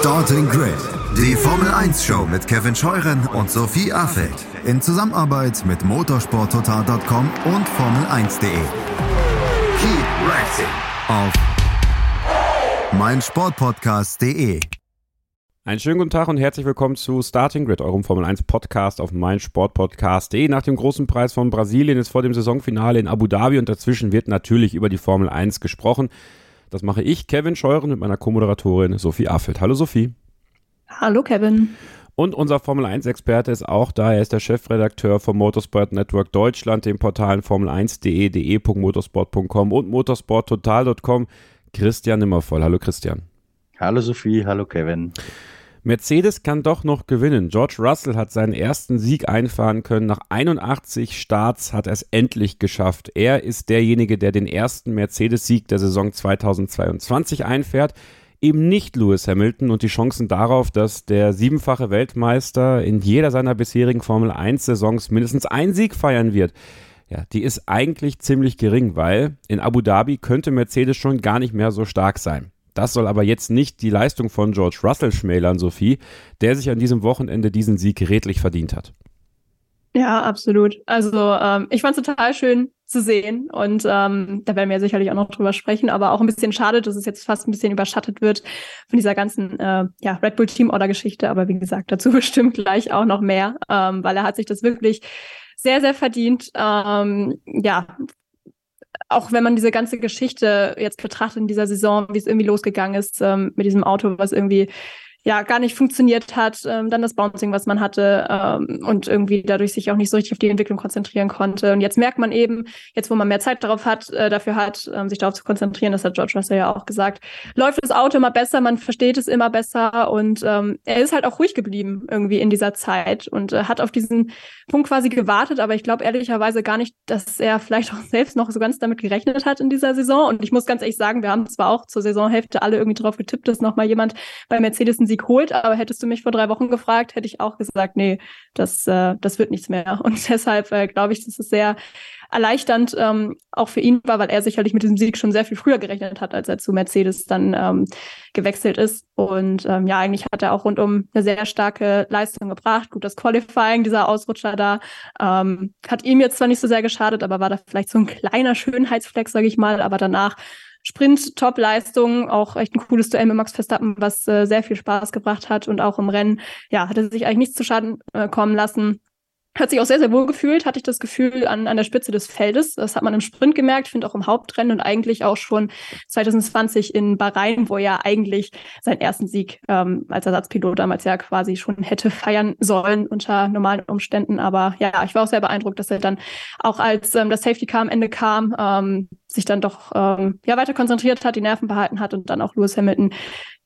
Starting Grid, die Formel 1 Show mit Kevin Scheuren und Sophie Affeld in Zusammenarbeit mit motorsporttotal.com und Formel1.de. Keep racing auf meinsportpodcast.de. Einen schönen guten Tag und herzlich willkommen zu Starting Grid, eurem Formel 1 Podcast auf meinsportpodcast.de. Nach dem großen Preis von Brasilien ist vor dem Saisonfinale in Abu Dhabi und dazwischen wird natürlich über die Formel 1 gesprochen. Das mache ich, Kevin Scheuren, mit meiner Co-Moderatorin Sophie Affelt. Hallo Sophie. Hallo Kevin. Und unser Formel 1-Experte ist auch da. Er ist der Chefredakteur vom Motorsport Network Deutschland, den Portalen Formel1.de, de.motorsport.com und motorsporttotal.com. Christian Nimmervoll. Hallo Christian. Hallo Sophie, hallo Kevin. Mercedes kann doch noch gewinnen. George Russell hat seinen ersten Sieg einfahren können. Nach 81 Starts hat er es endlich geschafft. Er ist derjenige, der den ersten Mercedes-Sieg der Saison 2022 einfährt. Eben nicht Lewis Hamilton und die Chancen darauf, dass der siebenfache Weltmeister in jeder seiner bisherigen Formel 1-Saisons mindestens einen Sieg feiern wird. Ja, die ist eigentlich ziemlich gering, weil in Abu Dhabi könnte Mercedes schon gar nicht mehr so stark sein. Das soll aber jetzt nicht die Leistung von George Russell schmälern, Sophie, der sich an diesem Wochenende diesen Sieg redlich verdient hat. Ja, absolut. Also ähm, ich fand es total schön zu sehen und ähm, da werden wir sicherlich auch noch drüber sprechen, aber auch ein bisschen schade, dass es jetzt fast ein bisschen überschattet wird von dieser ganzen äh, ja, Red Bull Team Order Geschichte. Aber wie gesagt, dazu bestimmt gleich auch noch mehr, ähm, weil er hat sich das wirklich sehr, sehr verdient. Ähm, ja, auch wenn man diese ganze Geschichte jetzt betrachtet in dieser Saison, wie es irgendwie losgegangen ist ähm, mit diesem Auto, was irgendwie ja gar nicht funktioniert hat, ähm, dann das Bouncing, was man hatte ähm, und irgendwie dadurch sich auch nicht so richtig auf die Entwicklung konzentrieren konnte. Und jetzt merkt man eben, jetzt wo man mehr Zeit darauf hat, äh, dafür hat, ähm, sich darauf zu konzentrieren, das hat George Russell ja auch gesagt, läuft das Auto immer besser, man versteht es immer besser und ähm, er ist halt auch ruhig geblieben irgendwie in dieser Zeit und äh, hat auf diesen Punkt quasi gewartet, aber ich glaube ehrlicherweise gar nicht, dass er vielleicht auch selbst noch so ganz damit gerechnet hat in dieser Saison. Und ich muss ganz ehrlich sagen, wir haben zwar auch zur Saisonhälfte alle irgendwie drauf getippt, dass nochmal jemand bei Mercedes Sieg holt, aber hättest du mich vor drei Wochen gefragt, hätte ich auch gesagt, nee, das, äh, das wird nichts mehr. Und deshalb äh, glaube ich, dass es sehr erleichternd ähm, auch für ihn war, weil er sicherlich mit diesem Sieg schon sehr viel früher gerechnet hat, als er zu Mercedes dann ähm, gewechselt ist. Und ähm, ja, eigentlich hat er auch rundum eine sehr starke Leistung gebracht. Gut, das Qualifying, dieser Ausrutscher da, ähm, hat ihm jetzt zwar nicht so sehr geschadet, aber war da vielleicht so ein kleiner Schönheitsfleck, sage ich mal. Aber danach Sprint, Top-Leistung, auch echt ein cooles Duell mit Max Verstappen, was äh, sehr viel Spaß gebracht hat und auch im Rennen, ja, hat er sich eigentlich nichts zu Schaden äh, kommen lassen hat sich auch sehr, sehr wohl gefühlt, hatte ich das Gefühl an, an der Spitze des Feldes. Das hat man im Sprint gemerkt, finde auch im Hauptrennen und eigentlich auch schon 2020 in Bahrain, wo er eigentlich seinen ersten Sieg ähm, als Ersatzpilot damals ja quasi schon hätte feiern sollen unter normalen Umständen. Aber ja, ich war auch sehr beeindruckt, dass er dann auch als ähm, das Safety Car am Ende kam, ähm, sich dann doch ähm, ja weiter konzentriert hat, die Nerven behalten hat und dann auch Lewis Hamilton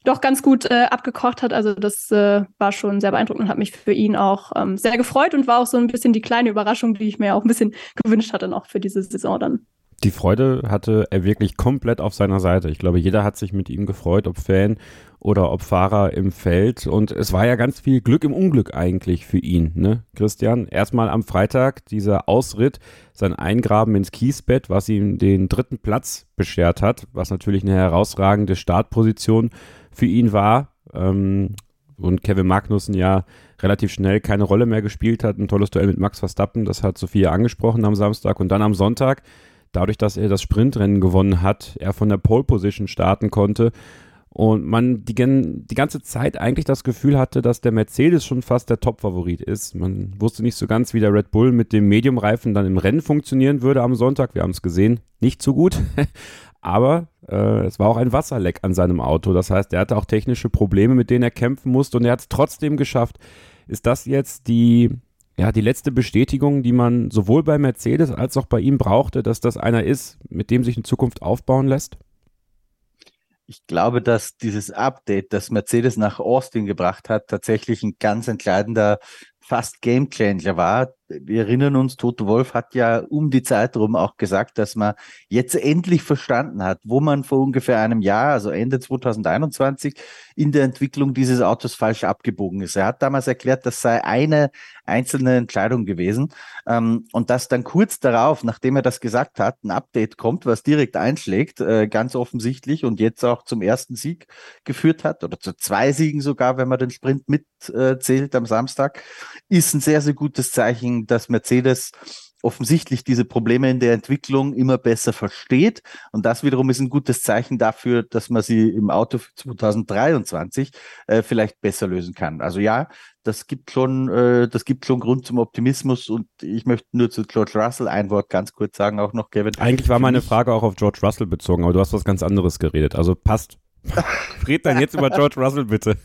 doch ganz gut äh, abgekocht hat. Also das äh, war schon sehr beeindruckend und hat mich für ihn auch ähm, sehr gefreut und war auch so ein bisschen die kleine Überraschung, die ich mir auch ein bisschen gewünscht hatte noch für diese Saison dann. Die Freude hatte er wirklich komplett auf seiner Seite. Ich glaube, jeder hat sich mit ihm gefreut, ob Fan oder ob Fahrer im Feld. Und es war ja ganz viel Glück im Unglück eigentlich für ihn, ne, Christian? Erstmal am Freitag dieser Ausritt, sein Eingraben ins Kiesbett, was ihm den dritten Platz beschert hat, was natürlich eine herausragende Startposition für ihn war. Ähm, und Kevin Magnussen ja relativ schnell keine Rolle mehr gespielt hat. Ein tolles Duell mit Max Verstappen, das hat Sophia angesprochen am Samstag. Und dann am Sonntag, dadurch, dass er das Sprintrennen gewonnen hat, er von der Pole Position starten konnte. Und man die, die ganze Zeit eigentlich das Gefühl hatte, dass der Mercedes schon fast der Top-Favorit ist. Man wusste nicht so ganz, wie der Red Bull mit dem Medium-Reifen dann im Rennen funktionieren würde am Sonntag. Wir haben es gesehen, nicht so gut. Aber äh, es war auch ein Wasserleck an seinem Auto. Das heißt, er hatte auch technische Probleme, mit denen er kämpfen musste und er hat es trotzdem geschafft. Ist das jetzt die, ja, die letzte Bestätigung, die man sowohl bei Mercedes als auch bei ihm brauchte, dass das einer ist, mit dem sich in Zukunft aufbauen lässt? Ich glaube, dass dieses Update, das Mercedes nach Austin gebracht hat, tatsächlich ein ganz entscheidender fast Gamechanger war. Wir erinnern uns, Toto Wolf hat ja um die Zeit rum auch gesagt, dass man jetzt endlich verstanden hat, wo man vor ungefähr einem Jahr, also Ende 2021, in der Entwicklung dieses Autos falsch abgebogen ist. Er hat damals erklärt, das sei eine einzelne Entscheidung gewesen ähm, und dass dann kurz darauf, nachdem er das gesagt hat, ein Update kommt, was direkt einschlägt, äh, ganz offensichtlich und jetzt auch zum ersten Sieg geführt hat oder zu zwei Siegen sogar, wenn man den Sprint mitzählt äh, am Samstag, ist ein sehr, sehr gutes Zeichen, dass Mercedes offensichtlich diese Probleme in der Entwicklung immer besser versteht. Und das wiederum ist ein gutes Zeichen dafür, dass man sie im Auto für 2023 äh, vielleicht besser lösen kann. Also ja, das gibt schon, äh, das gibt schon Grund zum Optimismus. Und ich möchte nur zu George Russell ein Wort ganz kurz sagen, auch noch, Kevin. Eigentlich war meine Frage auch auf George Russell bezogen, aber du hast was ganz anderes geredet. Also passt. Red dann jetzt über George Russell bitte.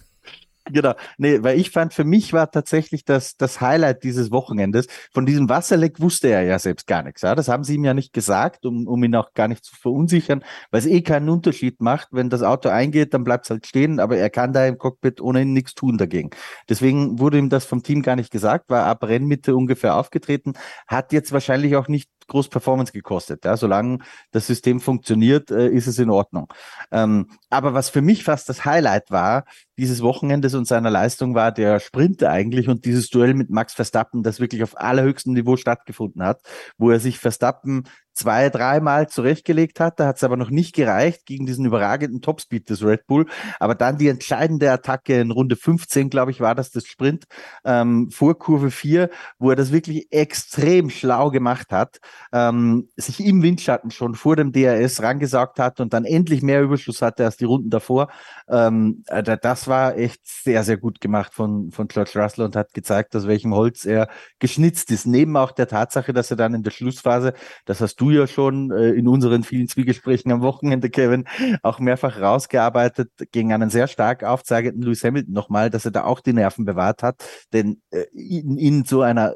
Genau. Nee, weil ich fand, für mich war tatsächlich das, das Highlight dieses Wochenendes. Von diesem Wasserleck wusste er ja selbst gar nichts. Ja? Das haben sie ihm ja nicht gesagt, um, um ihn auch gar nicht zu verunsichern, weil es eh keinen Unterschied macht. Wenn das Auto eingeht, dann bleibt es halt stehen, aber er kann da im Cockpit ohnehin nichts tun dagegen. Deswegen wurde ihm das vom Team gar nicht gesagt, war ab Rennmitte ungefähr aufgetreten, hat jetzt wahrscheinlich auch nicht groß Performance gekostet. Ja, solange das System funktioniert, äh, ist es in Ordnung. Ähm, aber was für mich fast das Highlight war, dieses Wochenendes und seiner Leistung war der Sprint eigentlich und dieses Duell mit Max Verstappen, das wirklich auf allerhöchstem Niveau stattgefunden hat, wo er sich Verstappen zwei, dreimal zurechtgelegt hat. Da hat es aber noch nicht gereicht gegen diesen überragenden Topspeed des Red Bull. Aber dann die entscheidende Attacke in Runde 15, glaube ich, war das das Sprint ähm, vor Kurve 4, wo er das wirklich extrem schlau gemacht hat, ähm, sich im Windschatten schon vor dem DRS rangesagt hat und dann endlich mehr Überschuss hatte als die Runden davor. Ähm, äh, das war echt sehr, sehr gut gemacht von, von George Russell und hat gezeigt, aus welchem Holz er geschnitzt ist. Neben auch der Tatsache, dass er dann in der Schlussphase, das hast du ja schon äh, in unseren vielen Zwiegesprächen am Wochenende, Kevin, auch mehrfach rausgearbeitet gegen einen sehr stark aufzeigenden Lewis Hamilton nochmal, dass er da auch die Nerven bewahrt hat. Denn äh, in, in so einer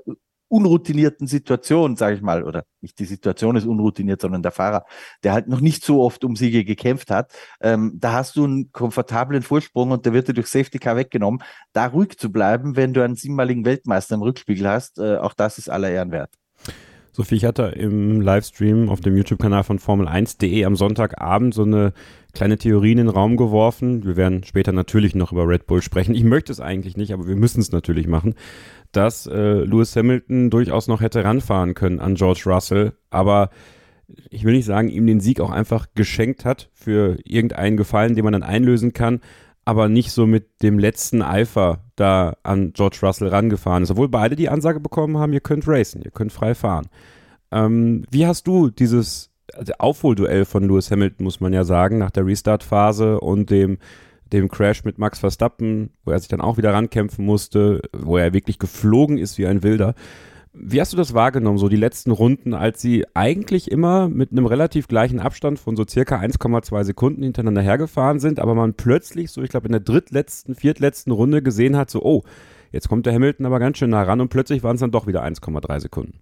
unroutinierten Situation, sage ich mal, oder nicht die Situation ist unroutiniert, sondern der Fahrer, der halt noch nicht so oft um Siege gekämpft hat, ähm, da hast du einen komfortablen Vorsprung und der wird dir durch Safety Car weggenommen. Da ruhig zu bleiben, wenn du einen siebenmaligen Weltmeister im Rückspiegel hast, äh, auch das ist aller Ehren wert. Sophie, ich hatte im Livestream auf dem YouTube-Kanal von Formel1.de am Sonntagabend so eine kleine Theorie in den Raum geworfen. Wir werden später natürlich noch über Red Bull sprechen. Ich möchte es eigentlich nicht, aber wir müssen es natürlich machen, dass äh, Lewis Hamilton durchaus noch hätte ranfahren können an George Russell, aber ich will nicht sagen, ihm den Sieg auch einfach geschenkt hat für irgendeinen Gefallen, den man dann einlösen kann, aber nicht so mit dem letzten Eifer da an George Russell rangefahren ist, obwohl beide die Ansage bekommen haben, ihr könnt racen, ihr könnt frei fahren. Ähm, wie hast du dieses also Aufholduell von Lewis Hamilton, muss man ja sagen, nach der Restart-Phase und dem, dem Crash mit Max Verstappen, wo er sich dann auch wieder rankämpfen musste, wo er wirklich geflogen ist wie ein Wilder. Wie hast du das wahrgenommen, so die letzten Runden, als sie eigentlich immer mit einem relativ gleichen Abstand von so circa 1,2 Sekunden hintereinander hergefahren sind, aber man plötzlich, so ich glaube in der drittletzten, viertletzten Runde gesehen hat, so, oh, jetzt kommt der Hamilton aber ganz schön nah ran und plötzlich waren es dann doch wieder 1,3 Sekunden.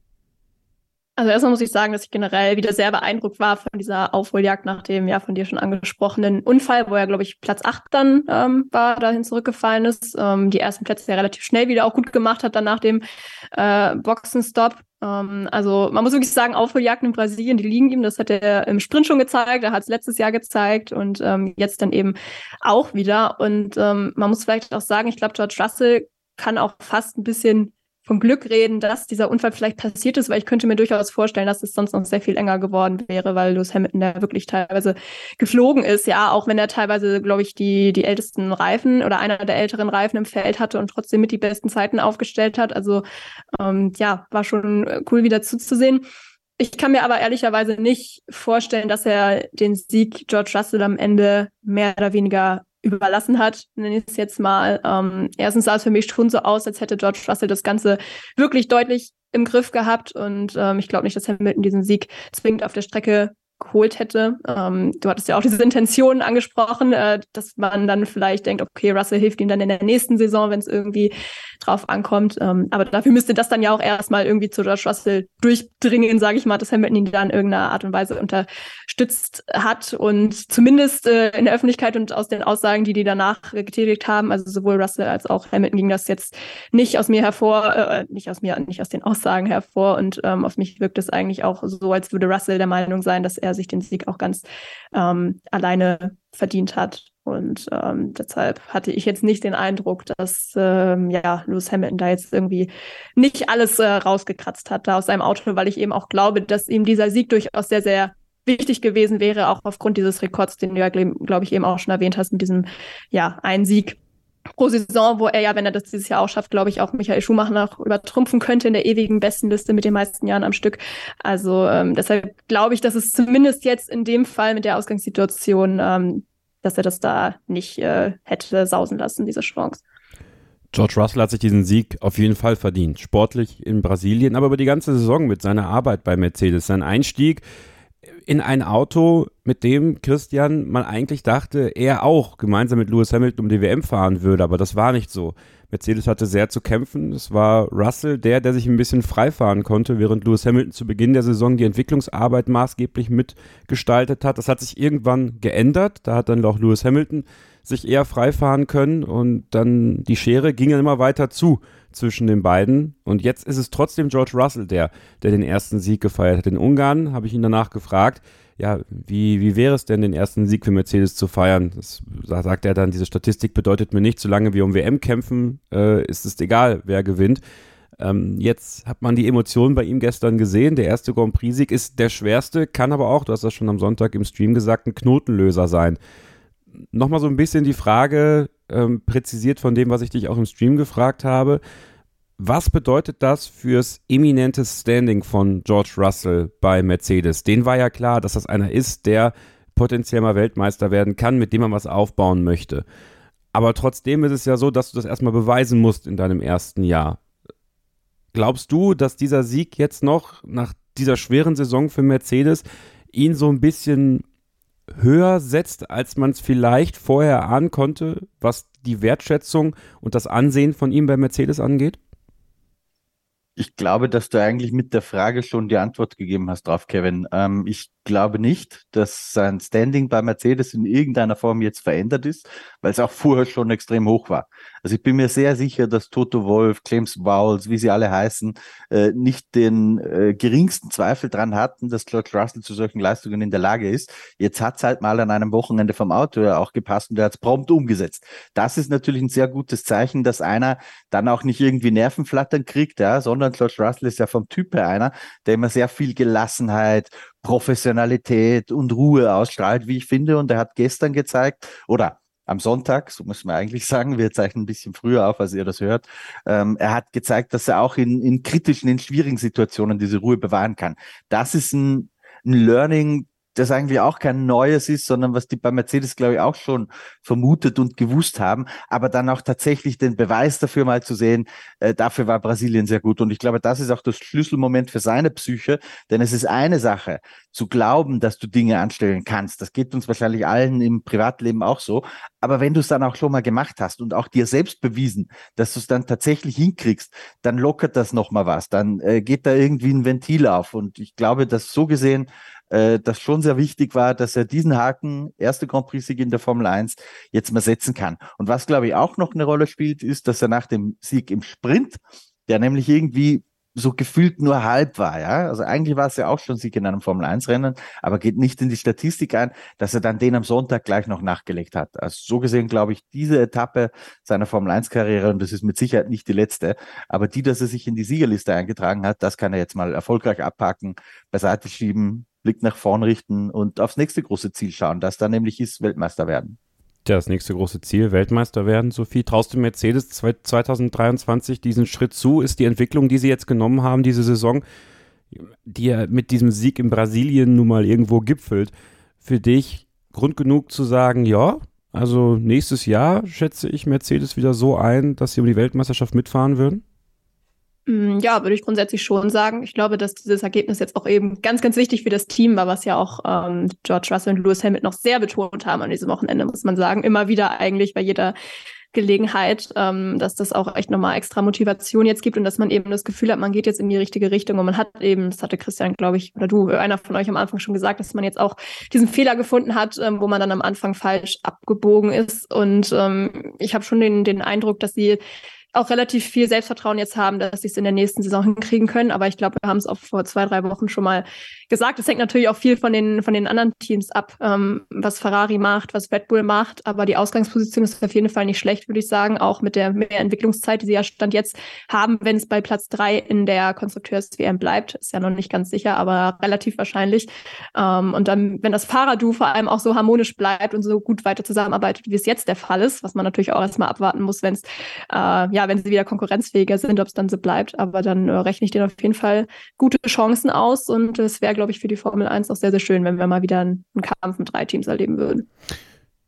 Also erstmal muss ich sagen, dass ich generell wieder sehr beeindruckt war von dieser Aufholjagd nach dem ja von dir schon angesprochenen Unfall, wo er, glaube ich, Platz 8 dann ähm, war, dahin zurückgefallen ist. Ähm, die ersten Plätze ja relativ schnell wieder auch gut gemacht hat, dann nach dem äh, Boxenstopp. Ähm, also man muss wirklich sagen, Aufholjagden in Brasilien, die liegen ihm. Das hat er im Sprint schon gezeigt, er hat es letztes Jahr gezeigt und ähm, jetzt dann eben auch wieder. Und ähm, man muss vielleicht auch sagen, ich glaube, George Russell kann auch fast ein bisschen vom Glück reden, dass dieser Unfall vielleicht passiert ist, weil ich könnte mir durchaus vorstellen, dass es sonst noch sehr viel enger geworden wäre, weil Lewis Hamilton da wirklich teilweise geflogen ist, ja, auch wenn er teilweise, glaube ich, die, die ältesten Reifen oder einer der älteren Reifen im Feld hatte und trotzdem mit die besten Zeiten aufgestellt hat. Also ähm, ja, war schon cool wieder zuzusehen. Ich kann mir aber ehrlicherweise nicht vorstellen, dass er den Sieg George Russell am Ende mehr oder weniger überlassen hat, nenne ich es jetzt mal. Ähm, erstens sah es für mich schon so aus, als hätte George Russell das Ganze wirklich deutlich im Griff gehabt und ähm, ich glaube nicht, dass Hamilton diesen Sieg zwingend auf der Strecke geholt hätte. Ähm, du hattest ja auch diese Intention angesprochen, äh, dass man dann vielleicht denkt, okay, Russell hilft ihm dann in der nächsten Saison, wenn es irgendwie drauf ankommt. Ähm, aber dafür müsste das dann ja auch erstmal irgendwie zu George Russell durchdringen, sage ich mal, dass Hamilton ihn da in irgendeiner Art und Weise unterstützt hat. Und zumindest äh, in der Öffentlichkeit und aus den Aussagen, die die danach getätigt haben, also sowohl Russell als auch Hamilton ging das jetzt nicht aus mir hervor, äh, nicht aus mir, nicht aus den Aussagen hervor. Und ähm, auf mich wirkt es eigentlich auch so, als würde Russell der Meinung sein, dass er sich den Sieg auch ganz ähm, alleine verdient hat. Und ähm, deshalb hatte ich jetzt nicht den Eindruck, dass ähm, ja, Lewis Hamilton da jetzt irgendwie nicht alles äh, rausgekratzt hat da aus seinem Auto, weil ich eben auch glaube, dass ihm dieser Sieg durchaus sehr, sehr wichtig gewesen wäre, auch aufgrund dieses Rekords, den du ja, glaube ich, eben auch schon erwähnt hast, mit diesem, ja, einen Sieg pro Saison, wo er ja, wenn er das dieses Jahr auch schafft, glaube ich, auch Michael Schumacher noch übertrumpfen könnte in der ewigen Bestenliste mit den meisten Jahren am Stück. Also ähm, deshalb glaube ich, dass es zumindest jetzt in dem Fall mit der Ausgangssituation, ähm, dass er das da nicht äh, hätte sausen lassen, diese Chance. George Russell hat sich diesen Sieg auf jeden Fall verdient. Sportlich in Brasilien, aber über die ganze Saison mit seiner Arbeit bei Mercedes. Sein Einstieg in ein Auto, mit dem Christian man eigentlich dachte, er auch gemeinsam mit Lewis Hamilton um die WM fahren würde, aber das war nicht so. Mercedes hatte sehr zu kämpfen. Es war Russell der, der sich ein bisschen freifahren konnte, während Lewis Hamilton zu Beginn der Saison die Entwicklungsarbeit maßgeblich mitgestaltet hat. Das hat sich irgendwann geändert. Da hat dann auch Lewis Hamilton sich eher freifahren können und dann die Schere ging dann immer weiter zu zwischen den beiden. Und jetzt ist es trotzdem George Russell, der, der den ersten Sieg gefeiert hat. In Ungarn habe ich ihn danach gefragt, ja, wie, wie wäre es denn, den ersten Sieg für Mercedes zu feiern? Das, da sagt er dann, diese Statistik bedeutet mir nicht, solange wir um WM kämpfen, äh, ist es egal, wer gewinnt. Ähm, jetzt hat man die Emotionen bei ihm gestern gesehen. Der erste Grand Prix-Sieg ist der schwerste, kann aber auch, du hast das schon am Sonntag im Stream gesagt, ein Knotenlöser sein. Nochmal so ein bisschen die Frage, ähm, präzisiert von dem, was ich dich auch im Stream gefragt habe. Was bedeutet das fürs eminente Standing von George Russell bei Mercedes? Den war ja klar, dass das einer ist, der potenziell mal Weltmeister werden kann, mit dem man was aufbauen möchte. Aber trotzdem ist es ja so, dass du das erstmal beweisen musst in deinem ersten Jahr. Glaubst du, dass dieser Sieg jetzt noch nach dieser schweren Saison für Mercedes ihn so ein bisschen höher setzt, als man es vielleicht vorher ahnen konnte, was die Wertschätzung und das Ansehen von ihm bei Mercedes angeht? Ich glaube, dass du eigentlich mit der Frage schon die Antwort gegeben hast drauf, Kevin. Ähm, ich glaube nicht, dass sein Standing bei Mercedes in irgendeiner Form jetzt verändert ist, weil es auch vorher schon extrem hoch war. Also ich bin mir sehr sicher, dass Toto Wolf, James Vowles, wie sie alle heißen, äh, nicht den äh, geringsten Zweifel dran hatten, dass George Russell zu solchen Leistungen in der Lage ist. Jetzt hat es halt mal an einem Wochenende vom Auto ja auch gepasst und er hat es prompt umgesetzt. Das ist natürlich ein sehr gutes Zeichen, dass einer dann auch nicht irgendwie Nervenflattern kriegt, ja, sondern George Russell ist ja vom Typ her einer, der immer sehr viel Gelassenheit Professionalität und Ruhe ausstrahlt, wie ich finde. Und er hat gestern gezeigt, oder am Sonntag, so muss man eigentlich sagen, wir zeichnen ein bisschen früher auf, als ihr das hört. Ähm, er hat gezeigt, dass er auch in, in kritischen, in schwierigen Situationen diese Ruhe bewahren kann. Das ist ein, ein Learning, das eigentlich auch kein Neues ist, sondern was die bei Mercedes, glaube ich, auch schon vermutet und gewusst haben, aber dann auch tatsächlich den Beweis dafür mal zu sehen, äh, dafür war Brasilien sehr gut. Und ich glaube, das ist auch das Schlüsselmoment für seine Psyche, denn es ist eine Sache, zu glauben, dass du Dinge anstellen kannst. Das geht uns wahrscheinlich allen im Privatleben auch so. Aber wenn du es dann auch schon mal gemacht hast und auch dir selbst bewiesen, dass du es dann tatsächlich hinkriegst, dann lockert das nochmal was. Dann äh, geht da irgendwie ein Ventil auf. Und ich glaube, dass so gesehen äh, das schon sehr wichtig war, dass er diesen Haken, erste Grand Prix-Sieg in der Formel 1, jetzt mal setzen kann. Und was, glaube ich, auch noch eine Rolle spielt, ist, dass er nach dem Sieg im Sprint, der nämlich irgendwie so gefühlt nur halb war, ja. Also eigentlich war es ja auch schon Sieg in einem Formel 1 Rennen, aber geht nicht in die Statistik ein, dass er dann den am Sonntag gleich noch nachgelegt hat. Also so gesehen glaube ich, diese Etappe seiner Formel 1 Karriere, und das ist mit Sicherheit nicht die letzte, aber die, dass er sich in die Siegerliste eingetragen hat, das kann er jetzt mal erfolgreich abpacken, beiseite schieben, Blick nach vorn richten und aufs nächste große Ziel schauen, das da nämlich ist Weltmeister werden. Das nächste große Ziel, Weltmeister werden. Sophie, traust du Mercedes 2023 diesen Schritt zu? Ist die Entwicklung, die sie jetzt genommen haben, diese Saison, die ja mit diesem Sieg in Brasilien nun mal irgendwo gipfelt, für dich Grund genug zu sagen, ja, also nächstes Jahr schätze ich Mercedes wieder so ein, dass sie um die Weltmeisterschaft mitfahren würden? Mm, ja, würde ich grundsätzlich schon sagen. Ich glaube, dass dieses Ergebnis jetzt auch eben ganz, ganz wichtig für das Team war, was ja auch ähm, George Russell und Lewis Hamilton noch sehr betont haben an diesem Wochenende, muss man sagen. Immer wieder eigentlich bei jeder Gelegenheit, ähm, dass das auch echt nochmal extra Motivation jetzt gibt und dass man eben das Gefühl hat, man geht jetzt in die richtige Richtung und man hat eben, das hatte Christian, glaube ich, oder du, einer von euch am Anfang schon gesagt, dass man jetzt auch diesen Fehler gefunden hat, ähm, wo man dann am Anfang falsch abgebogen ist und ähm, ich habe schon den, den Eindruck, dass sie auch relativ viel Selbstvertrauen jetzt haben, dass sie es in der nächsten Saison hinkriegen können. Aber ich glaube, wir haben es auch vor zwei, drei Wochen schon mal gesagt. Es hängt natürlich auch viel von den, von den anderen Teams ab, ähm, was Ferrari macht, was Red Bull macht. Aber die Ausgangsposition ist auf jeden Fall nicht schlecht, würde ich sagen. Auch mit der mehr Entwicklungszeit, die sie ja Stand jetzt haben, wenn es bei Platz drei in der Konstrukteurs-WM bleibt. Ist ja noch nicht ganz sicher, aber relativ wahrscheinlich. Ähm, und dann, wenn das Fahrerdu vor allem auch so harmonisch bleibt und so gut weiter zusammenarbeitet, wie es jetzt der Fall ist, was man natürlich auch erstmal abwarten muss, wenn es äh, ja ja, wenn sie wieder konkurrenzfähiger sind, ob es dann so bleibt. Aber dann äh, rechne ich denen auf jeden Fall gute Chancen aus. Und es wäre, glaube ich, für die Formel 1 auch sehr, sehr schön, wenn wir mal wieder einen, einen Kampf mit drei Teams erleben würden.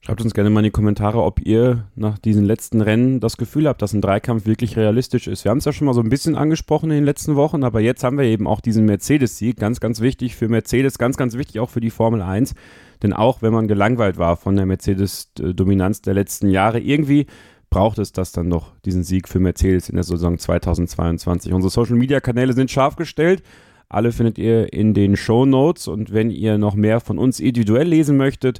Schreibt uns gerne mal in die Kommentare, ob ihr nach diesen letzten Rennen das Gefühl habt, dass ein Dreikampf wirklich realistisch ist. Wir haben es ja schon mal so ein bisschen angesprochen in den letzten Wochen, aber jetzt haben wir eben auch diesen Mercedes-Sieg. Ganz, ganz wichtig für Mercedes, ganz, ganz wichtig auch für die Formel 1. Denn auch wenn man gelangweilt war von der Mercedes-Dominanz der letzten Jahre, irgendwie braucht es das dann noch, diesen Sieg für Mercedes in der Saison 2022. Unsere Social Media Kanäle sind scharf gestellt. Alle findet ihr in den Show Notes und wenn ihr noch mehr von uns individuell lesen möchtet,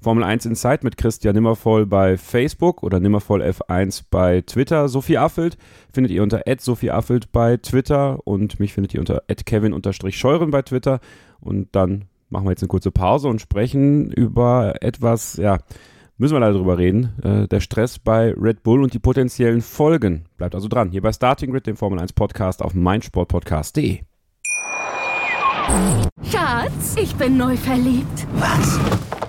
Formel 1 Insight mit Christian Nimmervoll bei Facebook oder Nimmervoll F1 bei Twitter. Sophie Affelt findet ihr unter Sophie Affelt bei Twitter und mich findet ihr unter Kevin-Scheuren bei Twitter. Und dann machen wir jetzt eine kurze Pause und sprechen über etwas, ja, müssen wir leider drüber reden. Äh, der Stress bei Red Bull und die potenziellen Folgen. Bleibt also dran. Hier bei Starting Grid, dem Formel 1 Podcast auf meinsportpodcast.de. Schatz, ich bin neu verliebt. Was?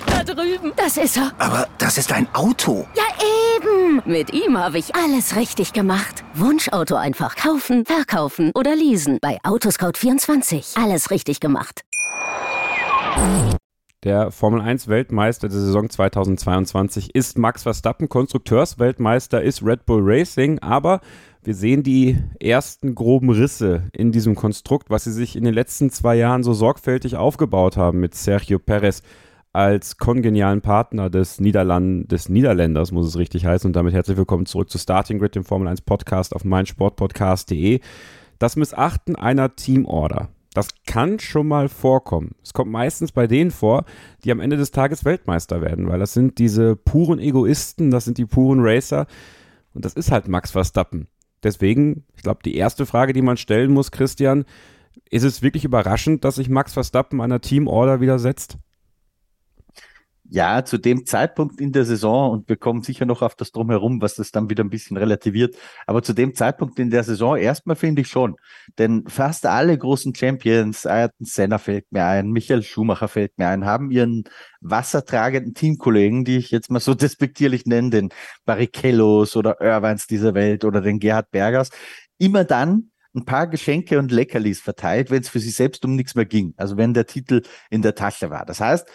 Da drüben. Das ist er. Aber das ist ein Auto. Ja, eben. Mit ihm habe ich alles richtig gemacht. Wunschauto einfach kaufen, verkaufen oder leasen. Bei Autoscout24. Alles richtig gemacht. Der Formel 1 Weltmeister der Saison 2022 ist Max Verstappen, Konstrukteursweltmeister ist Red Bull Racing, aber wir sehen die ersten groben Risse in diesem Konstrukt, was sie sich in den letzten zwei Jahren so sorgfältig aufgebaut haben mit Sergio Perez als kongenialen Partner des, Niederland des Niederländers, muss es richtig heißen. Und damit herzlich willkommen zurück zu Starting Grid, dem Formel 1 Podcast auf meinsportpodcast.de. Das Missachten einer Teamorder das kann schon mal vorkommen. Es kommt meistens bei denen vor, die am Ende des Tages Weltmeister werden, weil das sind diese puren Egoisten, das sind die puren Racer und das ist halt Max Verstappen. Deswegen, ich glaube, die erste Frage, die man stellen muss, Christian, ist es wirklich überraschend, dass sich Max Verstappen einer Teamorder widersetzt? Ja, zu dem Zeitpunkt in der Saison und wir kommen sicher noch auf das Drumherum, was das dann wieder ein bisschen relativiert. Aber zu dem Zeitpunkt in der Saison erstmal finde ich schon. Denn fast alle großen Champions, Ayrton Senna fällt mir ein, Michael Schumacher fällt mir ein, haben ihren wassertragenden Teamkollegen, die ich jetzt mal so despektierlich nenne, den Barrichellos oder Irvines dieser Welt oder den Gerhard Bergers, immer dann ein paar Geschenke und Leckerlis verteilt, wenn es für sie selbst um nichts mehr ging. Also wenn der Titel in der Tasche war. Das heißt,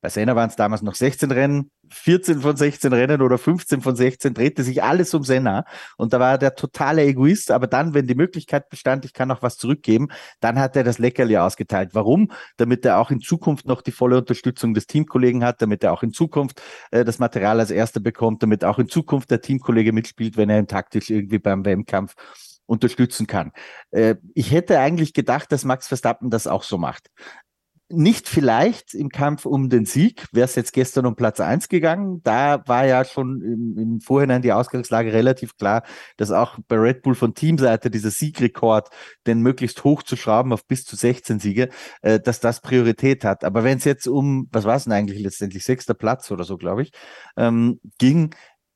bei Senna waren es damals noch 16 Rennen, 14 von 16 Rennen oder 15 von 16 drehte sich alles um Senna und da war er der totale Egoist, aber dann, wenn die Möglichkeit bestand, ich kann auch was zurückgeben, dann hat er das Leckerli ausgeteilt. Warum? Damit er auch in Zukunft noch die volle Unterstützung des Teamkollegen hat, damit er auch in Zukunft äh, das Material als erster bekommt, damit auch in Zukunft der Teamkollege mitspielt, wenn er ihn taktisch irgendwie beim WM-Kampf unterstützen kann. Äh, ich hätte eigentlich gedacht, dass Max Verstappen das auch so macht nicht vielleicht im Kampf um den Sieg, wäre es jetzt gestern um Platz eins gegangen. Da war ja schon im, im, Vorhinein die Ausgangslage relativ klar, dass auch bei Red Bull von Teamseite dieser Siegrekord, den möglichst hoch zu schrauben auf bis zu 16 Siege, äh, dass das Priorität hat. Aber wenn es jetzt um, was war es denn eigentlich letztendlich, sechster Platz oder so, glaube ich, ähm, ging,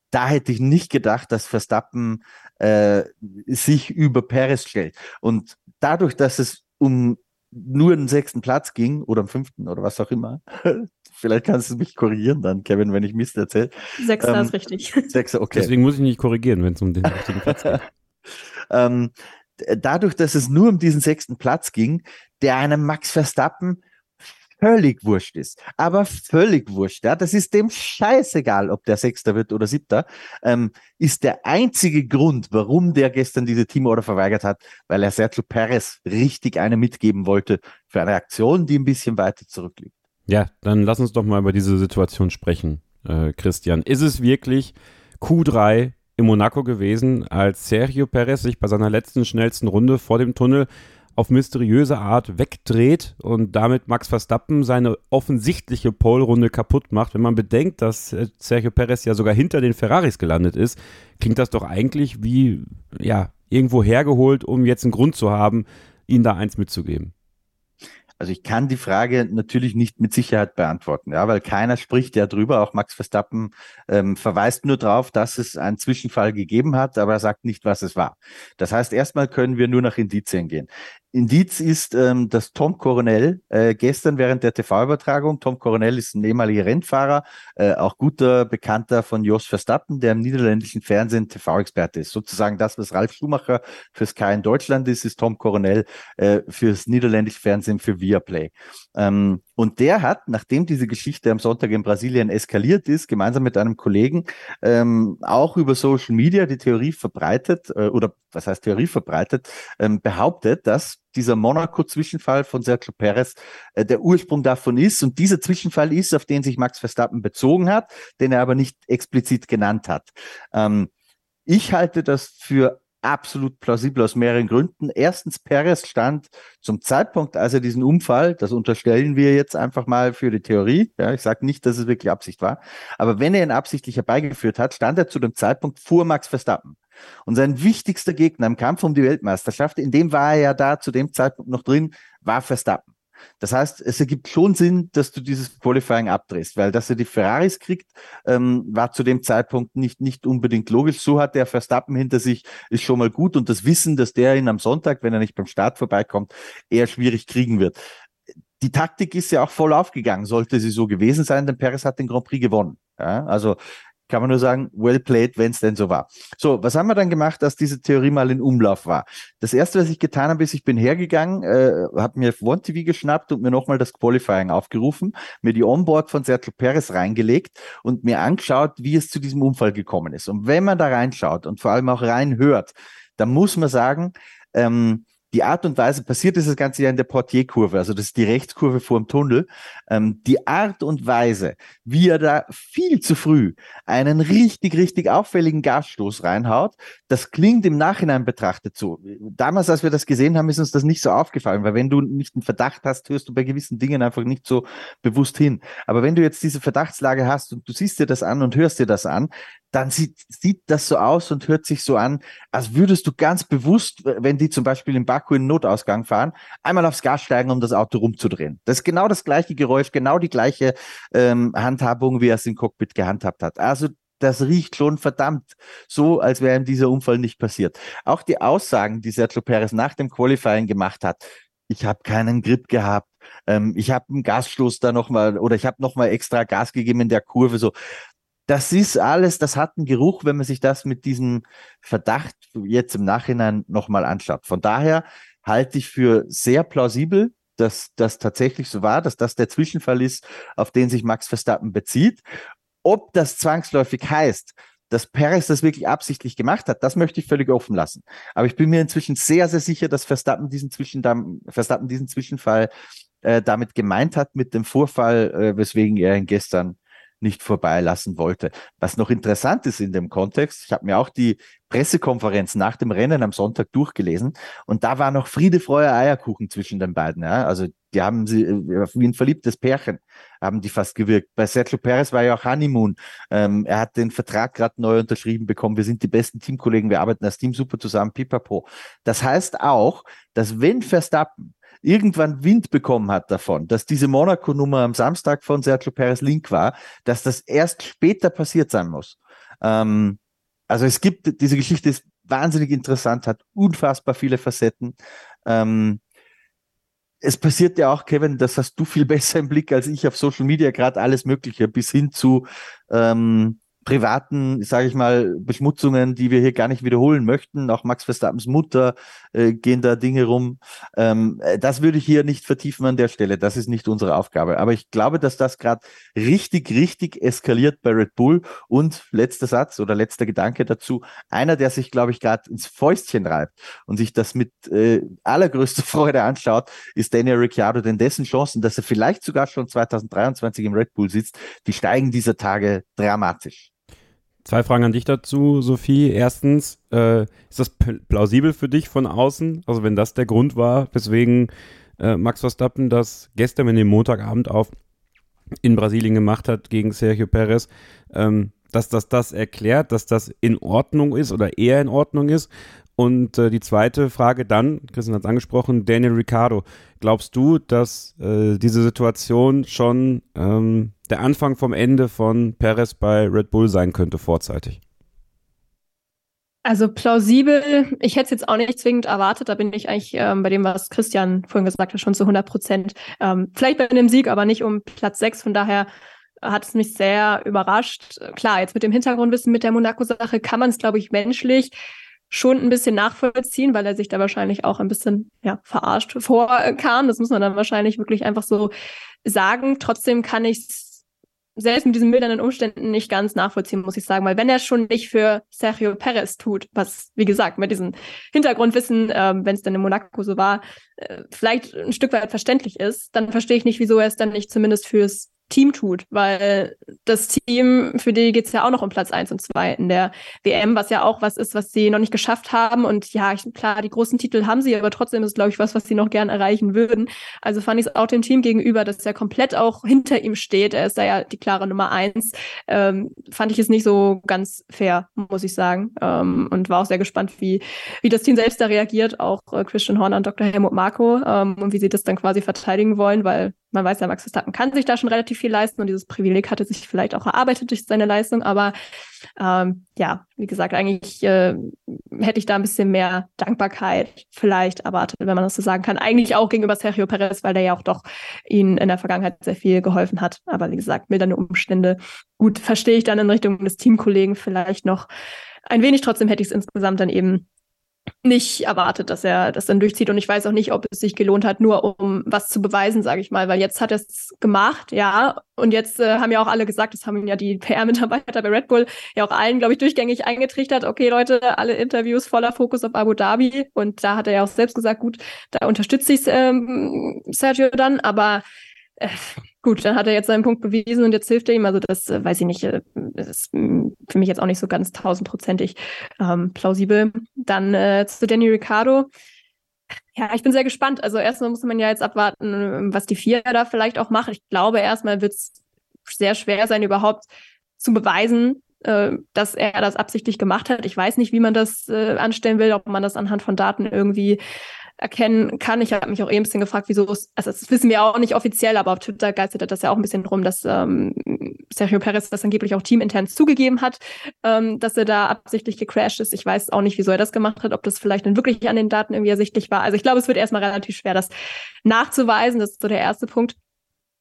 da hätte ich nicht gedacht, dass Verstappen äh, sich über Perez stellt. Und dadurch, dass es um nur einen sechsten Platz ging oder am fünften oder was auch immer. Vielleicht kannst du mich korrigieren dann, Kevin, wenn ich Mist erzähle. Sechster ähm, ist richtig. Sechster, okay. Deswegen muss ich nicht korrigieren, wenn es um den sechsten Platz geht. ähm, dadurch, dass es nur um diesen sechsten Platz ging, der einem Max Verstappen völlig wurscht ist. Aber völlig wurscht. Ja, das ist dem scheißegal, ob der Sechster wird oder Siebter. Ähm, ist der einzige Grund, warum der gestern diese Teamorder verweigert hat, weil er Sergio Perez richtig eine mitgeben wollte für eine Aktion, die ein bisschen weiter zurückliegt. Ja, dann lass uns doch mal über diese Situation sprechen, äh, Christian. Ist es wirklich Q3 in Monaco gewesen, als Sergio Perez sich bei seiner letzten schnellsten Runde vor dem Tunnel auf mysteriöse Art wegdreht und damit Max Verstappen seine offensichtliche Pole-Runde kaputt macht. Wenn man bedenkt, dass äh, Sergio Perez ja sogar hinter den Ferraris gelandet ist, klingt das doch eigentlich wie ja, irgendwo hergeholt, um jetzt einen Grund zu haben, ihnen da eins mitzugeben. Also ich kann die Frage natürlich nicht mit Sicherheit beantworten, ja, weil keiner spricht ja drüber. Auch Max Verstappen ähm, verweist nur darauf, dass es einen Zwischenfall gegeben hat, aber er sagt nicht, was es war. Das heißt, erstmal können wir nur nach Indizien gehen. Indiz ist, ähm, dass Tom Coronel äh, gestern während der TV-Übertragung, Tom Coronel ist ein ehemaliger Rennfahrer, äh, auch guter Bekannter von Jos Verstappen, der im niederländischen Fernsehen TV-Experte ist. Sozusagen das, was Ralf Schumacher für Sky in Deutschland ist, ist Tom Coronel äh, fürs niederländische Fernsehen für Viaplay. Ähm, und der hat, nachdem diese Geschichte am Sonntag in Brasilien eskaliert ist, gemeinsam mit einem Kollegen ähm, auch über Social Media die Theorie verbreitet, äh, oder was heißt Theorie verbreitet, ähm, behauptet, dass dieser Monaco-Zwischenfall von Sergio Perez äh, der Ursprung davon ist. Und dieser Zwischenfall ist, auf den sich Max Verstappen bezogen hat, den er aber nicht explizit genannt hat. Ähm, ich halte das für absolut plausibel aus mehreren Gründen. Erstens, Perez stand zum Zeitpunkt, als er diesen Unfall, das unterstellen wir jetzt einfach mal für die Theorie, ja, ich sage nicht, dass es wirklich Absicht war, aber wenn er ihn absichtlich herbeigeführt hat, stand er zu dem Zeitpunkt vor Max Verstappen. Und sein wichtigster Gegner im Kampf um die Weltmeisterschaft, in dem war er ja da zu dem Zeitpunkt noch drin, war Verstappen. Das heißt, es ergibt schon Sinn, dass du dieses Qualifying abdrehst, weil dass er die Ferraris kriegt, ähm, war zu dem Zeitpunkt nicht, nicht unbedingt logisch. So hat der Verstappen hinter sich, ist schon mal gut und das Wissen, dass der ihn am Sonntag, wenn er nicht beim Start vorbeikommt, eher schwierig kriegen wird. Die Taktik ist ja auch voll aufgegangen, sollte sie so gewesen sein, denn Perez hat den Grand Prix gewonnen. Ja, also kann man nur sagen, well played, wenn es denn so war. So, was haben wir dann gemacht, als diese Theorie mal in Umlauf war? Das erste, was ich getan habe, ist, ich bin hergegangen, äh, habe mir One TV geschnappt und mir nochmal das Qualifying aufgerufen, mir die Onboard von Sergio Perez reingelegt und mir angeschaut, wie es zu diesem Unfall gekommen ist. Und wenn man da reinschaut und vor allem auch reinhört, dann muss man sagen, ähm, die Art und Weise passiert ist das Ganze ja in der Portierkurve, also das ist die Rechtskurve vor dem Tunnel. Ähm, die Art und Weise, wie er da viel zu früh einen richtig, richtig auffälligen Gasstoß reinhaut, das klingt im Nachhinein betrachtet so. Damals, als wir das gesehen haben, ist uns das nicht so aufgefallen, weil wenn du nicht einen Verdacht hast, hörst du bei gewissen Dingen einfach nicht so bewusst hin. Aber wenn du jetzt diese Verdachtslage hast und du siehst dir das an und hörst dir das an, dann sieht, sieht das so aus und hört sich so an, als würdest du ganz bewusst, wenn die zum Beispiel in Baku in Notausgang fahren, einmal aufs Gas steigen, um das Auto rumzudrehen. Das ist genau das gleiche Geräusch, genau die gleiche ähm, Handhabung, wie er es im Cockpit gehandhabt hat. Also das riecht schon verdammt so, als wäre ihm dieser Unfall nicht passiert. Auch die Aussagen, die Sergio Perez nach dem Qualifying gemacht hat, ich habe keinen Grip gehabt, ähm, ich habe einen Gasstoß da nochmal oder ich habe nochmal extra Gas gegeben in der Kurve, so das ist alles, das hat einen Geruch, wenn man sich das mit diesem Verdacht jetzt im Nachhinein nochmal anschaut. Von daher halte ich für sehr plausibel, dass das tatsächlich so war, dass das der Zwischenfall ist, auf den sich Max Verstappen bezieht. Ob das zwangsläufig heißt, dass Perez das wirklich absichtlich gemacht hat, das möchte ich völlig offen lassen. Aber ich bin mir inzwischen sehr, sehr sicher, dass Verstappen diesen, Zwischen Verstappen diesen Zwischenfall äh, damit gemeint hat, mit dem Vorfall, äh, weswegen er ihn gestern nicht vorbeilassen wollte. Was noch interessant ist in dem Kontext, ich habe mir auch die Pressekonferenz nach dem Rennen am Sonntag durchgelesen und da war noch Friede, Freude, Eierkuchen zwischen den beiden. Ja? Also die haben sie äh, wie ein verliebtes Pärchen haben die fast gewirkt. Bei Sergio Perez war ja auch Honeymoon. Ähm, er hat den Vertrag gerade neu unterschrieben bekommen. Wir sind die besten Teamkollegen, wir arbeiten als Team super zusammen, pipapo. Das heißt auch, dass wenn Verstappen irgendwann Wind bekommen hat davon, dass diese Monaco-Nummer am Samstag von Sergio Perez Link war, dass das erst später passiert sein muss. Ähm, also es gibt, diese Geschichte ist wahnsinnig interessant, hat unfassbar viele Facetten. Ähm, es passiert ja auch, Kevin, das hast du viel besser im Blick als ich auf Social Media, gerade alles Mögliche, bis hin zu ähm, privaten, sage ich mal, Beschmutzungen, die wir hier gar nicht wiederholen möchten. Auch Max Verstappens Mutter äh, gehen da Dinge rum. Ähm, äh, das würde ich hier nicht vertiefen an der Stelle. Das ist nicht unsere Aufgabe. Aber ich glaube, dass das gerade richtig, richtig eskaliert bei Red Bull. Und letzter Satz oder letzter Gedanke dazu. Einer, der sich, glaube ich, gerade ins Fäustchen reibt und sich das mit äh, allergrößter Freude anschaut, ist Daniel Ricciardo, denn dessen Chancen, dass er vielleicht sogar schon 2023 im Red Bull sitzt, die steigen dieser Tage dramatisch. Zwei Fragen an dich dazu, Sophie. Erstens, äh, ist das plausibel für dich von außen? Also wenn das der Grund war, weswegen äh, Max Verstappen das gestern, wenn den Montagabend auf in Brasilien gemacht hat gegen Sergio Perez, ähm, dass das das erklärt, dass das in Ordnung ist oder eher in Ordnung ist. Und äh, die zweite Frage dann, Christian hat es angesprochen, Daniel Ricciardo. Glaubst du, dass äh, diese Situation schon ähm, der Anfang vom Ende von Perez bei Red Bull sein könnte, vorzeitig? Also plausibel, ich hätte es jetzt auch nicht zwingend erwartet, da bin ich eigentlich ähm, bei dem, was Christian vorhin gesagt hat, schon zu 100 Prozent. Ähm, vielleicht bei einem Sieg, aber nicht um Platz 6, von daher hat es mich sehr überrascht. Klar, jetzt mit dem Hintergrundwissen mit der Monaco-Sache kann man es, glaube ich, menschlich schon ein bisschen nachvollziehen, weil er sich da wahrscheinlich auch ein bisschen ja, verarscht vorkam. Das muss man dann wahrscheinlich wirklich einfach so sagen. Trotzdem kann ich selbst mit diesen mildernden Umständen nicht ganz nachvollziehen, muss ich sagen, weil wenn er schon nicht für Sergio Perez tut, was, wie gesagt, mit diesem Hintergrundwissen, äh, wenn es dann in Monaco so war, äh, vielleicht ein Stück weit verständlich ist, dann verstehe ich nicht, wieso er es dann nicht zumindest fürs Team tut, weil das Team, für die geht es ja auch noch um Platz 1 und 2 in der WM, was ja auch was ist, was sie noch nicht geschafft haben. Und ja, ich, klar, die großen Titel haben sie, aber trotzdem ist, glaube ich, was, was sie noch gern erreichen würden. Also fand ich es auch dem Team gegenüber, dass er komplett auch hinter ihm steht. Er ist da ja die klare Nummer 1. Ähm, fand ich es nicht so ganz fair, muss ich sagen. Ähm, und war auch sehr gespannt, wie, wie das Team selbst da reagiert, auch äh, Christian Horner und Dr. Helmut Marko, ähm, und wie sie das dann quasi verteidigen wollen, weil man weiß ja, Max Verstappen kann sich da schon relativ viel leisten und dieses Privileg hatte sich vielleicht auch erarbeitet durch seine Leistung. Aber ähm, ja, wie gesagt, eigentlich äh, hätte ich da ein bisschen mehr Dankbarkeit vielleicht erwartet, wenn man das so sagen kann. Eigentlich auch gegenüber Sergio Perez, weil der ja auch doch ihnen in der Vergangenheit sehr viel geholfen hat. Aber wie gesagt, mildernde Umstände. Gut, verstehe ich dann in Richtung des Teamkollegen vielleicht noch ein wenig. Trotzdem hätte ich es insgesamt dann eben nicht erwartet, dass er das dann durchzieht. Und ich weiß auch nicht, ob es sich gelohnt hat, nur um was zu beweisen, sage ich mal, weil jetzt hat er es gemacht, ja. Und jetzt äh, haben ja auch alle gesagt, das haben ja die PR-Mitarbeiter bei Red Bull ja auch allen, glaube ich, durchgängig eingetrichtert. Okay, Leute, alle Interviews voller Fokus auf Abu Dhabi. Und da hat er ja auch selbst gesagt, gut, da unterstütze ich ähm, Sergio dann, aber gut, dann hat er jetzt seinen Punkt bewiesen und jetzt hilft er ihm. Also das äh, weiß ich nicht, äh, ist für mich jetzt auch nicht so ganz tausendprozentig ähm, plausibel. Dann äh, zu Danny Ricciardo. Ja, ich bin sehr gespannt. Also erstmal muss man ja jetzt abwarten, was die vier da vielleicht auch macht. Ich glaube, erstmal wird es sehr schwer sein, überhaupt zu beweisen, äh, dass er das absichtlich gemacht hat. Ich weiß nicht, wie man das äh, anstellen will, ob man das anhand von Daten irgendwie erkennen kann. Ich habe mich auch eben ein bisschen gefragt, wieso es, also das wissen wir auch nicht offiziell, aber auf Twitter geistert das ja auch ein bisschen rum, dass ähm, Sergio Perez das angeblich auch teamintern zugegeben hat, ähm, dass er da absichtlich gecrashed ist. Ich weiß auch nicht, wieso er das gemacht hat, ob das vielleicht dann wirklich an den Daten irgendwie ersichtlich war. Also ich glaube, es wird erstmal relativ schwer, das nachzuweisen. Das ist so der erste Punkt.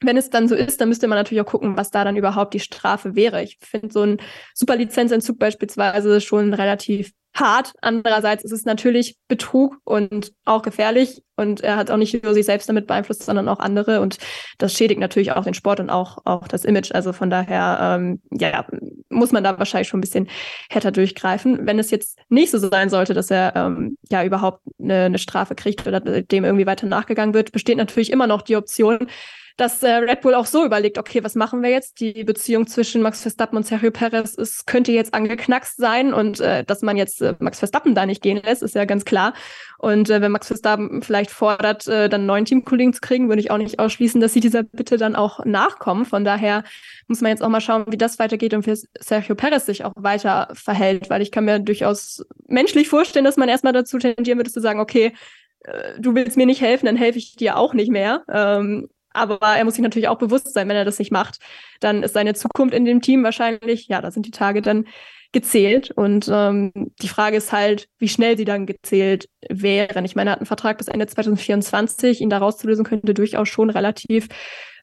Wenn es dann so ist, dann müsste man natürlich auch gucken, was da dann überhaupt die Strafe wäre. Ich finde so ein Superlizenzentzug beispielsweise schon relativ hart. Andererseits ist es natürlich Betrug und auch gefährlich. Und er hat auch nicht nur sich selbst damit beeinflusst, sondern auch andere. Und das schädigt natürlich auch den Sport und auch, auch das Image. Also von daher, ähm, ja, muss man da wahrscheinlich schon ein bisschen härter durchgreifen. Wenn es jetzt nicht so sein sollte, dass er ähm, ja überhaupt eine, eine Strafe kriegt oder dem irgendwie weiter nachgegangen wird, besteht natürlich immer noch die Option, dass äh, Red Bull auch so überlegt, okay, was machen wir jetzt? Die Beziehung zwischen Max Verstappen und Sergio Perez ist, könnte jetzt angeknackst sein und äh, dass man jetzt äh, Max Verstappen da nicht gehen lässt, ist ja ganz klar. Und äh, wenn Max Verstappen vielleicht fordert, äh, dann einen neuen Teamkollegen zu kriegen, würde ich auch nicht ausschließen, dass sie dieser Bitte dann auch nachkommen. Von daher muss man jetzt auch mal schauen, wie das weitergeht und wie Sergio Perez sich auch weiter verhält, weil ich kann mir durchaus menschlich vorstellen, dass man erstmal dazu tendieren würde zu sagen, okay, äh, du willst mir nicht helfen, dann helfe ich dir auch nicht mehr. Ähm, aber er muss sich natürlich auch bewusst sein, wenn er das nicht macht, dann ist seine Zukunft in dem Team wahrscheinlich, ja, da sind die Tage dann gezählt. Und ähm, die Frage ist halt, wie schnell sie dann gezählt wären. Ich meine, er hat einen Vertrag bis Ende 2024. Ihn da rauszulösen könnte durchaus schon relativ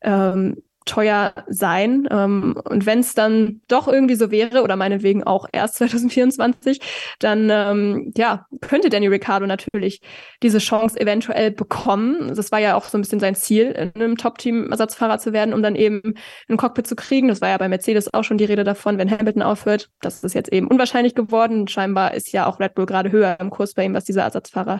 ähm, teuer sein. Ähm, und wenn es dann doch irgendwie so wäre, oder meinetwegen auch erst 2024, dann ähm, ja, könnte Danny Ricciardo natürlich diese Chance eventuell bekommen. Das war ja auch so ein bisschen sein Ziel, in einem Top-Team-Ersatzfahrer zu werden, um dann eben ein Cockpit zu kriegen. Das war ja bei Mercedes auch schon die Rede davon, wenn Hamilton aufhört. Das ist jetzt eben unwahrscheinlich geworden. Scheinbar ist ja auch Red Bull gerade höher im Kurs bei ihm, was diese Ersatzfahrer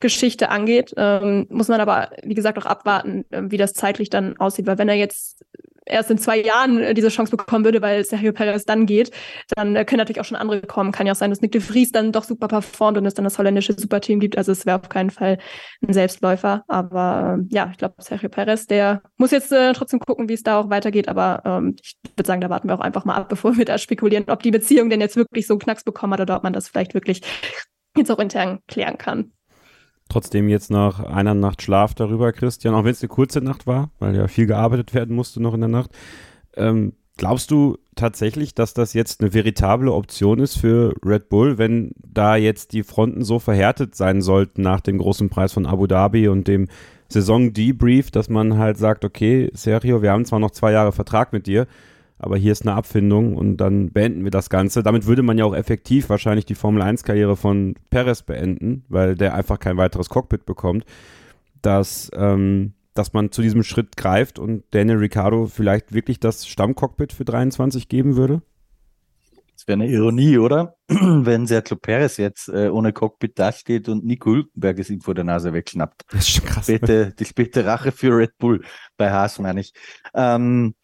Geschichte angeht. Ähm, muss man aber, wie gesagt, auch abwarten, äh, wie das zeitlich dann aussieht. Weil wenn er jetzt erst in zwei Jahren äh, diese Chance bekommen würde, weil Sergio Perez dann geht, dann äh, können natürlich auch schon andere kommen. Kann ja auch sein, dass Nick de Vries dann doch super performt und es dann das holländische Superteam gibt. Also es wäre auf keinen Fall ein Selbstläufer. Aber äh, ja, ich glaube, Sergio Perez, der muss jetzt äh, trotzdem gucken, wie es da auch weitergeht. Aber ähm, ich würde sagen, da warten wir auch einfach mal ab, bevor wir da spekulieren, ob die Beziehung denn jetzt wirklich so einen Knacks bekommen hat oder ob man das vielleicht wirklich jetzt auch intern klären kann. Trotzdem jetzt nach einer Nacht Schlaf darüber, Christian, auch wenn es eine kurze Nacht war, weil ja viel gearbeitet werden musste noch in der Nacht. Ähm, glaubst du tatsächlich, dass das jetzt eine veritable Option ist für Red Bull, wenn da jetzt die Fronten so verhärtet sein sollten nach dem großen Preis von Abu Dhabi und dem Saison-Debrief, dass man halt sagt, okay, Sergio, wir haben zwar noch zwei Jahre Vertrag mit dir, aber hier ist eine Abfindung und dann beenden wir das Ganze. Damit würde man ja auch effektiv wahrscheinlich die Formel 1-Karriere von Perez beenden, weil der einfach kein weiteres Cockpit bekommt, dass, ähm, dass man zu diesem Schritt greift und Daniel Ricciardo vielleicht wirklich das Stammcockpit für 23 geben würde? Das wäre eine Ironie, oder? Wenn Sergio Perez jetzt äh, ohne Cockpit dasteht und Nico Hülkenberg es ihm vor der Nase wegschnappt. Das ist schon krass. Späte, die späte Rache für Red Bull bei Haas, meine ich. Ähm,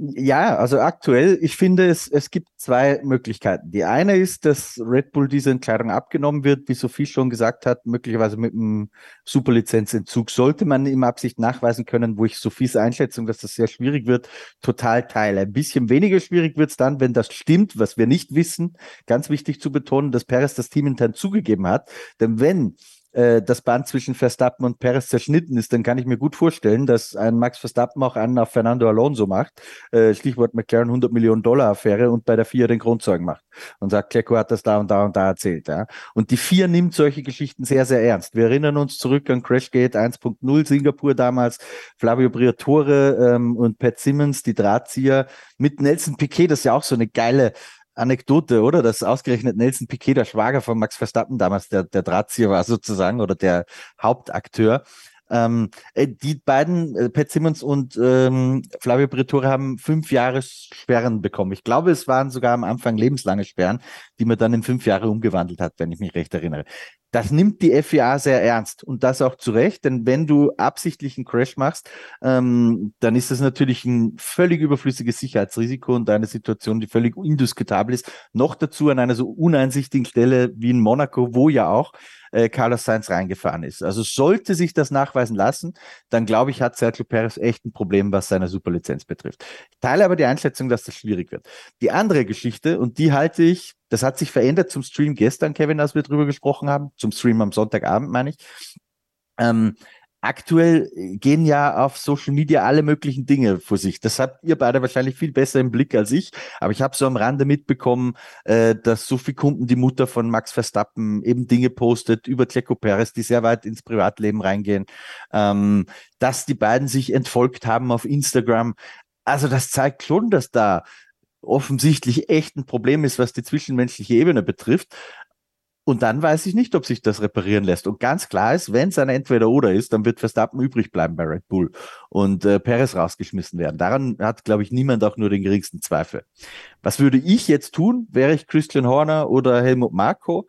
ja, also aktuell, ich finde, es, es gibt zwei Möglichkeiten. Die eine ist, dass Red Bull diese Entscheidung abgenommen wird, wie Sophie schon gesagt hat, möglicherweise mit einem Superlizenzentzug. Sollte man ihm Absicht nachweisen können, wo ich Sophies Einschätzung, dass das sehr schwierig wird, total teile. Ein bisschen weniger schwierig wird es dann, wenn das stimmt, was wir nicht wissen. Ganz wichtig zu betonen, dass Perez das Team intern zugegeben hat. Denn wenn äh, das Band zwischen Verstappen und Perez zerschnitten ist, dann kann ich mir gut vorstellen, dass ein Max Verstappen auch einen auf Fernando Alonso macht, äh, Stichwort McLaren 100 Millionen Dollar Affäre und bei der FIA den Grundzeugen macht und sagt, Klecko hat das da und da und da erzählt. Ja. Und die FIA nimmt solche Geschichten sehr, sehr ernst. Wir erinnern uns zurück an Crashgate 1.0 Singapur damals, Flavio Briatore ähm, und Pat Simmons, die Drahtzieher mit Nelson Piquet, das ist ja auch so eine geile Anekdote, oder? Dass ausgerechnet Nelson Piquet, der Schwager von Max Verstappen damals, der, der Drahtzieher war sozusagen oder der Hauptakteur. Ähm, äh, die beiden, äh, Pat Simmons und ähm, Flavio Briatore, haben fünf Jahre Sperren bekommen. Ich glaube, es waren sogar am Anfang lebenslange Sperren, die man dann in fünf Jahre umgewandelt hat, wenn ich mich recht erinnere. Das nimmt die FIA sehr ernst und das auch zu Recht, denn wenn du absichtlich einen Crash machst, ähm, dann ist das natürlich ein völlig überflüssiges Sicherheitsrisiko und eine Situation, die völlig indiskutabel ist. Noch dazu an einer so uneinsichtigen Stelle wie in Monaco, wo ja auch äh, Carlos Sainz reingefahren ist. Also sollte sich das nachweisen lassen, dann glaube ich, hat Sergio Perez echt ein Problem, was seine Superlizenz betrifft. Ich teile aber die Einschätzung, dass das schwierig wird. Die andere Geschichte, und die halte ich, das hat sich verändert zum Stream gestern, Kevin, als wir drüber gesprochen haben, zum Stream am Sonntagabend, meine ich. Ähm, aktuell gehen ja auf Social Media alle möglichen Dinge vor sich. Das habt ihr beide wahrscheinlich viel besser im Blick als ich. Aber ich habe so am Rande mitbekommen, äh, dass Sophie Kunden, die Mutter von Max Verstappen, eben Dinge postet über Checo Perez, die sehr weit ins Privatleben reingehen, ähm, dass die beiden sich entfolgt haben auf Instagram. Also das zeigt schon, dass da offensichtlich echt ein Problem ist, was die zwischenmenschliche Ebene betrifft. Und dann weiß ich nicht, ob sich das reparieren lässt. Und ganz klar ist, wenn es ein Entweder-Oder ist, dann wird Verstappen übrig bleiben bei Red Bull und äh, Perez rausgeschmissen werden. Daran hat, glaube ich, niemand auch nur den geringsten Zweifel. Was würde ich jetzt tun, wäre ich Christian Horner oder Helmut Marko?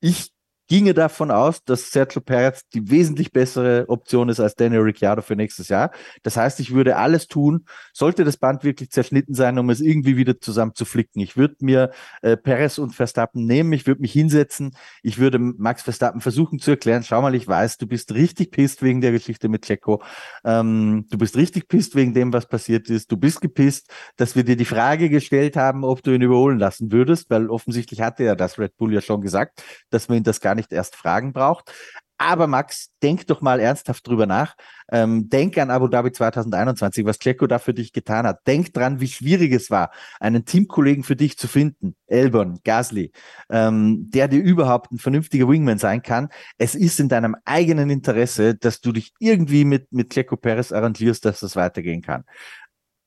Ich ginge davon aus, dass Sergio Perez die wesentlich bessere Option ist als Daniel Ricciardo für nächstes Jahr. Das heißt, ich würde alles tun, sollte das Band wirklich zerschnitten sein, um es irgendwie wieder zusammen zu flicken. Ich würde mir äh, Perez und Verstappen nehmen, ich würde mich hinsetzen, ich würde Max Verstappen versuchen zu erklären, schau mal, ich weiß, du bist richtig pisst wegen der Geschichte mit Checo, ähm, du bist richtig pisst wegen dem, was passiert ist, du bist gepisst, dass wir dir die Frage gestellt haben, ob du ihn überholen lassen würdest, weil offensichtlich hatte er das Red Bull ja schon gesagt, dass wir ihn das gar gar nicht erst fragen braucht. Aber Max, denk doch mal ernsthaft drüber nach. Ähm, denk an Abu Dhabi 2021, was Checo da für dich getan hat. Denk dran, wie schwierig es war, einen Teamkollegen für dich zu finden, Elbon, Gasly, ähm, der dir überhaupt ein vernünftiger Wingman sein kann. Es ist in deinem eigenen Interesse, dass du dich irgendwie mit, mit Checo Perez arrangierst, dass das weitergehen kann.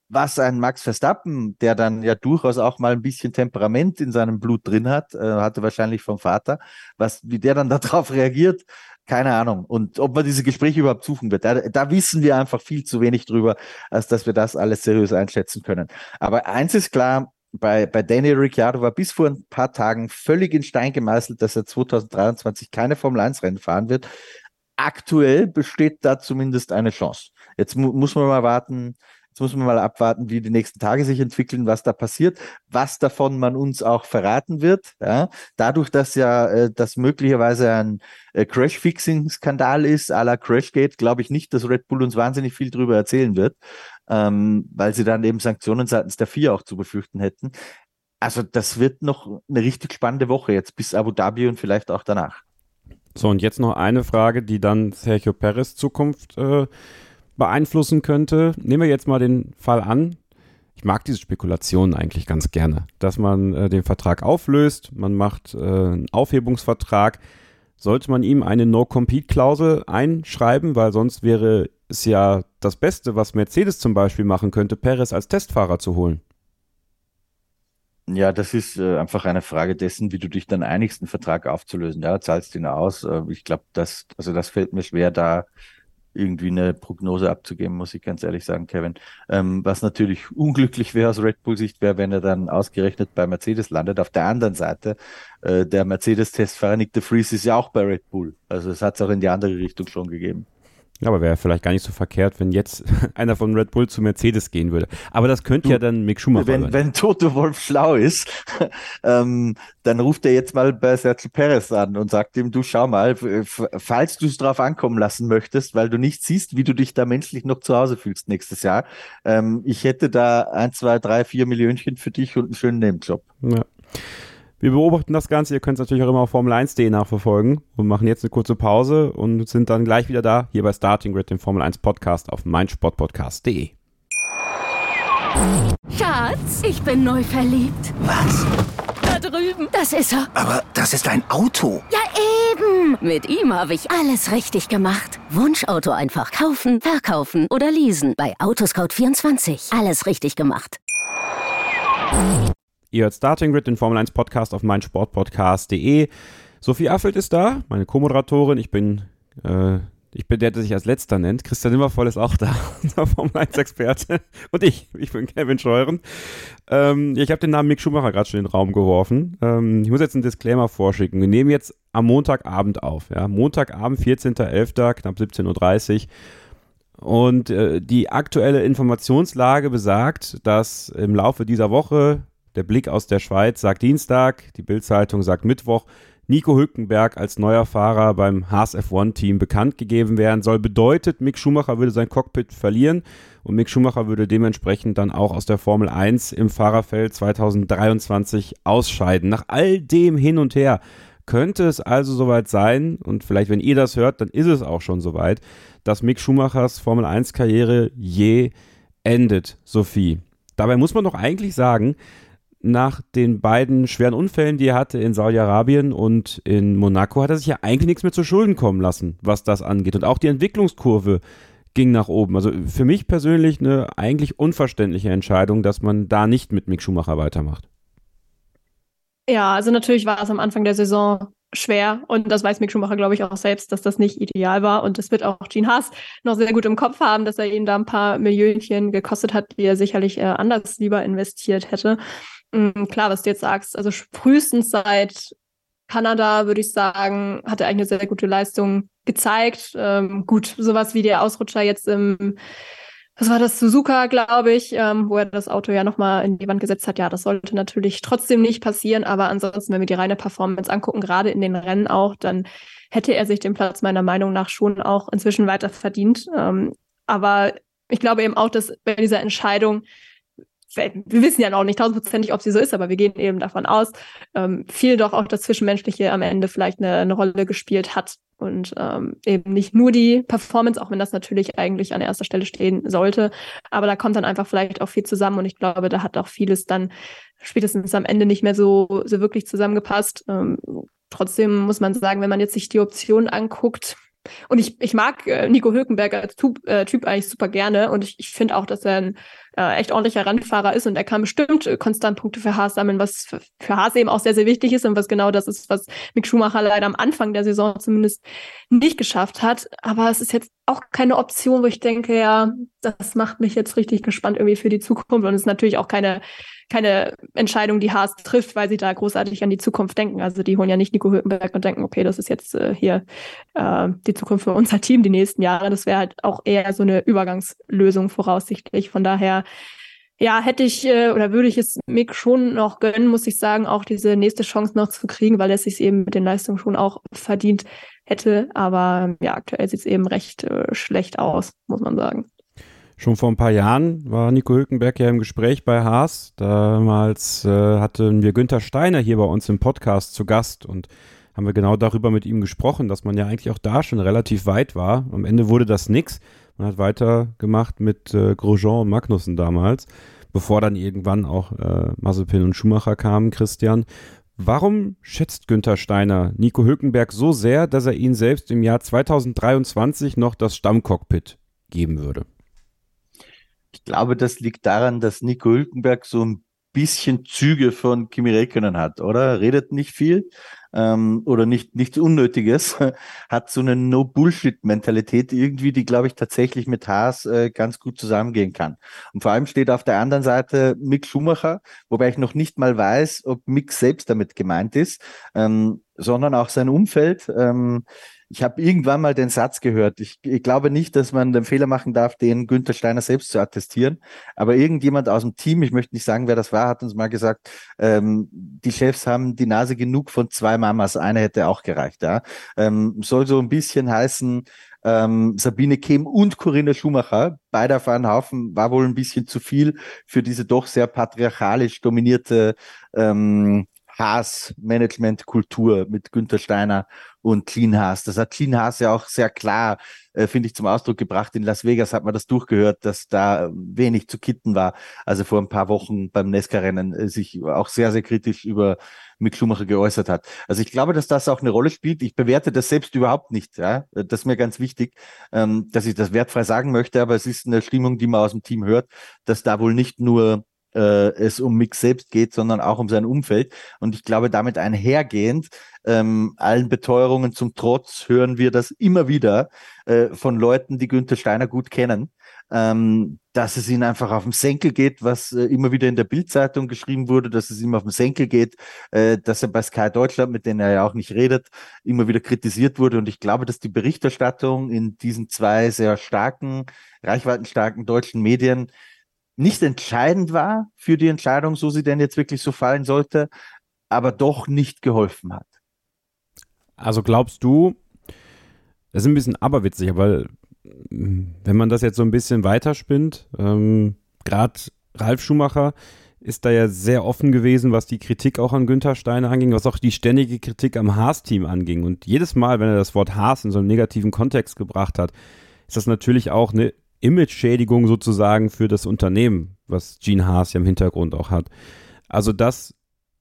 Was ein Max Verstappen, der dann ja durchaus auch mal ein bisschen Temperament in seinem Blut drin hat, äh, hatte wahrscheinlich vom Vater, was, wie der dann darauf reagiert, keine Ahnung. Und ob man diese Gespräche überhaupt suchen wird, da, da wissen wir einfach viel zu wenig drüber, als dass wir das alles seriös einschätzen können. Aber eins ist klar, bei, bei Daniel Ricciardo war bis vor ein paar Tagen völlig in Stein gemeißelt, dass er 2023 keine Formel 1 Rennen fahren wird. Aktuell besteht da zumindest eine Chance. Jetzt mu muss man mal warten, Jetzt muss man mal abwarten, wie die nächsten Tage sich entwickeln, was da passiert, was davon man uns auch verraten wird. Ja? Dadurch, dass ja äh, das möglicherweise ein äh, Crash-Fixing-Skandal ist, à la Crashgate, glaube ich nicht, dass Red Bull uns wahnsinnig viel darüber erzählen wird, ähm, weil sie dann eben Sanktionen seitens der FIA auch zu befürchten hätten. Also das wird noch eine richtig spannende Woche jetzt bis Abu Dhabi und vielleicht auch danach. So, und jetzt noch eine Frage, die dann Sergio Perez Zukunft äh, beeinflussen könnte. Nehmen wir jetzt mal den Fall an. Ich mag diese Spekulationen eigentlich ganz gerne, dass man äh, den Vertrag auflöst, man macht äh, einen Aufhebungsvertrag. Sollte man ihm eine No-Compete-Klausel einschreiben, weil sonst wäre es ja das Beste, was Mercedes zum Beispiel machen könnte, Perez als Testfahrer zu holen. Ja, das ist äh, einfach eine Frage dessen, wie du dich dann einigst, einen Vertrag aufzulösen. Ja, zahlst ihn aus. Äh, ich glaube, das, also das fällt mir schwer, da irgendwie eine Prognose abzugeben, muss ich ganz ehrlich sagen, Kevin. Ähm, was natürlich unglücklich wäre aus Red Bull-Sicht, wäre, wenn er dann ausgerechnet bei Mercedes landet. Auf der anderen Seite, äh, der Mercedes-Testfahrer Nick de Vries ist ja auch bei Red Bull. Also es hat es auch in die andere Richtung schon gegeben. Ja, aber wäre vielleicht gar nicht so verkehrt, wenn jetzt einer von Red Bull zu Mercedes gehen würde. Aber das könnte du, ja dann Mick Schumacher wenn, sein. Wenn Toto Wolf schlau ist, ähm, dann ruft er jetzt mal bei Sergio Perez an und sagt ihm, du schau mal, falls du es drauf ankommen lassen möchtest, weil du nicht siehst, wie du dich da menschlich noch zu Hause fühlst nächstes Jahr, ähm, ich hätte da ein, zwei, drei, vier Millionchen für dich und einen schönen Nebenjob. Ja. Wir beobachten das Ganze. Ihr könnt es natürlich auch immer auf Formel1.de nachverfolgen und machen jetzt eine kurze Pause und sind dann gleich wieder da, hier bei Starting Grid, dem Formel 1 Podcast auf meinsportpodcast.de. Schatz, ich bin neu verliebt. Was? Da drüben. Das ist er. Aber das ist ein Auto. Ja, eben. Mit ihm habe ich alles richtig gemacht. Wunschauto einfach kaufen, verkaufen oder leasen. Bei Autoscout24. Alles richtig gemacht. Ihr hört Starting Grid, den Formel 1 Podcast auf meinsportpodcast.de. Sophie Affelt ist da, meine Co-Moderatorin. Ich bin, äh, ich bin der, der sich als letzter nennt. Christian Nimmervoll ist auch da, unser Formel 1 Experte. Und ich, ich bin Kevin Scheuren. Ähm, ich habe den Namen Mick Schumacher gerade schon in den Raum geworfen. Ähm, ich muss jetzt einen Disclaimer vorschicken. Wir nehmen jetzt am Montagabend auf. Ja? Montagabend, 14.11., knapp 17.30 Uhr. Und äh, die aktuelle Informationslage besagt, dass im Laufe dieser Woche der Blick aus der Schweiz sagt Dienstag, die Bildzeitung sagt Mittwoch, Nico Hülkenberg als neuer Fahrer beim Haas F1-Team bekannt gegeben werden soll. Bedeutet, Mick Schumacher würde sein Cockpit verlieren und Mick Schumacher würde dementsprechend dann auch aus der Formel 1 im Fahrerfeld 2023 ausscheiden. Nach all dem hin und her könnte es also soweit sein, und vielleicht wenn ihr das hört, dann ist es auch schon soweit, dass Mick Schumachers Formel 1-Karriere je endet, Sophie. Dabei muss man doch eigentlich sagen, nach den beiden schweren Unfällen, die er hatte in Saudi-Arabien und in Monaco, hat er sich ja eigentlich nichts mehr zu Schulden kommen lassen, was das angeht. Und auch die Entwicklungskurve ging nach oben. Also für mich persönlich eine eigentlich unverständliche Entscheidung, dass man da nicht mit Mick Schumacher weitermacht. Ja, also natürlich war es am Anfang der Saison schwer und das weiß Mick Schumacher, glaube ich, auch selbst, dass das nicht ideal war und das wird auch Gene Haas noch sehr gut im Kopf haben, dass er ihn da ein paar Millionchen gekostet hat, die er sicherlich äh, anders lieber investiert hätte. Mhm, klar, was du jetzt sagst, also frühestens seit Kanada, würde ich sagen, hat er eigentlich eine sehr gute Leistung gezeigt. Ähm, gut, sowas wie der Ausrutscher jetzt im, was war das, Suzuka, glaube ich, ähm, wo er das Auto ja nochmal in die Wand gesetzt hat. Ja, das sollte natürlich trotzdem nicht passieren, aber ansonsten, wenn wir die reine Performance angucken, gerade in den Rennen auch, dann hätte er sich den Platz meiner Meinung nach schon auch inzwischen weiter verdient. Ähm, aber ich glaube eben auch, dass bei dieser Entscheidung wir wissen ja noch nicht tausendprozentig, ob sie so ist, aber wir gehen eben davon aus, ähm, viel doch auch das Zwischenmenschliche am Ende vielleicht eine, eine Rolle gespielt hat und ähm, eben nicht nur die Performance, auch wenn das natürlich eigentlich an erster Stelle stehen sollte, aber da kommt dann einfach vielleicht auch viel zusammen und ich glaube, da hat auch vieles dann spätestens am Ende nicht mehr so, so wirklich zusammengepasst. Ähm, trotzdem muss man sagen, wenn man jetzt sich die Option anguckt, und ich, ich mag äh, Nico Hülkenberg als typ, äh, typ eigentlich super gerne und ich, ich finde auch, dass er ein äh, echt ordentlicher Rennfahrer ist und er kann bestimmt äh, konstant Punkte für Haas sammeln, was für, für Haas eben auch sehr, sehr wichtig ist und was genau das ist, was Mick Schumacher leider am Anfang der Saison zumindest nicht geschafft hat. Aber es ist jetzt auch keine Option, wo ich denke, ja, das macht mich jetzt richtig gespannt irgendwie für die Zukunft und es ist natürlich auch keine keine Entscheidung, die Haas trifft, weil sie da großartig an die Zukunft denken. Also die holen ja nicht Nico Hülkenberg und denken, okay, das ist jetzt äh, hier äh, die Zukunft für unser Team die nächsten Jahre. Das wäre halt auch eher so eine Übergangslösung voraussichtlich. Von daher ja, hätte ich äh, oder würde ich es Mick schon noch gönnen, muss ich sagen, auch diese nächste Chance noch zu kriegen, weil er sich eben mit den Leistungen schon auch verdient hätte. Aber ja, aktuell sieht es eben recht äh, schlecht aus, muss man sagen. Schon vor ein paar Jahren war Nico Hülkenberg ja im Gespräch bei Haas. Damals äh, hatten wir Günther Steiner hier bei uns im Podcast zu Gast und haben wir genau darüber mit ihm gesprochen, dass man ja eigentlich auch da schon relativ weit war. Am Ende wurde das nix. Man hat weitergemacht mit äh, Grosjean und Magnussen damals, bevor dann irgendwann auch äh, Mazepin und Schumacher kamen, Christian. Warum schätzt Günther Steiner Nico Hülkenberg so sehr, dass er ihn selbst im Jahr 2023 noch das Stammcockpit geben würde? Ich glaube, das liegt daran, dass Nico Hülkenberg so ein bisschen Züge von Kimi Räikkönen hat, oder? Redet nicht viel ähm, oder nicht nichts Unnötiges, hat so eine No-Bullshit-Mentalität irgendwie, die, glaube ich, tatsächlich mit Haas äh, ganz gut zusammengehen kann. Und vor allem steht auf der anderen Seite Mick Schumacher, wobei ich noch nicht mal weiß, ob Mick selbst damit gemeint ist, ähm, sondern auch sein Umfeld. Ähm, ich habe irgendwann mal den Satz gehört. Ich, ich, glaube nicht, dass man den Fehler machen darf, den Günther Steiner selbst zu attestieren. Aber irgendjemand aus dem Team, ich möchte nicht sagen, wer das war, hat uns mal gesagt, ähm, die Chefs haben die Nase genug von zwei Mamas. Eine hätte auch gereicht. Ja? Ähm, soll so ein bisschen heißen, ähm, Sabine Kehm und Corinna Schumacher, beide auf einen Haufen, war wohl ein bisschen zu viel für diese doch sehr patriarchalisch dominierte ähm, Haas-Management-Kultur mit Günther Steiner und Clean Haas. Das hat Clean Haas ja auch sehr klar, äh, finde ich, zum Ausdruck gebracht. In Las Vegas hat man das durchgehört, dass da wenig zu kitten war. Also vor ein paar Wochen beim Nesca-Rennen äh, sich auch sehr, sehr kritisch über Mick Schumacher geäußert hat. Also ich glaube, dass das auch eine Rolle spielt. Ich bewerte das selbst überhaupt nicht. Ja? Das ist mir ganz wichtig, ähm, dass ich das wertfrei sagen möchte, aber es ist eine Stimmung, die man aus dem Team hört, dass da wohl nicht nur äh, es um Mick selbst geht, sondern auch um sein Umfeld. Und ich glaube, damit einhergehend, ähm, allen Beteuerungen zum Trotz, hören wir das immer wieder äh, von Leuten, die Günther Steiner gut kennen, ähm, dass es ihnen einfach auf den Senkel geht, was äh, immer wieder in der Bildzeitung geschrieben wurde, dass es ihm auf den Senkel geht, äh, dass er bei Sky Deutschland, mit denen er ja auch nicht redet, immer wieder kritisiert wurde. Und ich glaube, dass die Berichterstattung in diesen zwei sehr starken, reichweitenstarken deutschen Medien nicht entscheidend war für die Entscheidung, so sie denn jetzt wirklich so fallen sollte, aber doch nicht geholfen hat. Also glaubst du, das ist ein bisschen aberwitzig, aber wenn man das jetzt so ein bisschen weiterspinnt, ähm, gerade Ralf Schumacher ist da ja sehr offen gewesen, was die Kritik auch an Günther Steiner anging, was auch die ständige Kritik am Haas-Team anging. Und jedes Mal, wenn er das Wort Haas in so einem negativen Kontext gebracht hat, ist das natürlich auch eine Image-Schädigung sozusagen für das Unternehmen, was Gene Haas ja im Hintergrund auch hat. Also, dass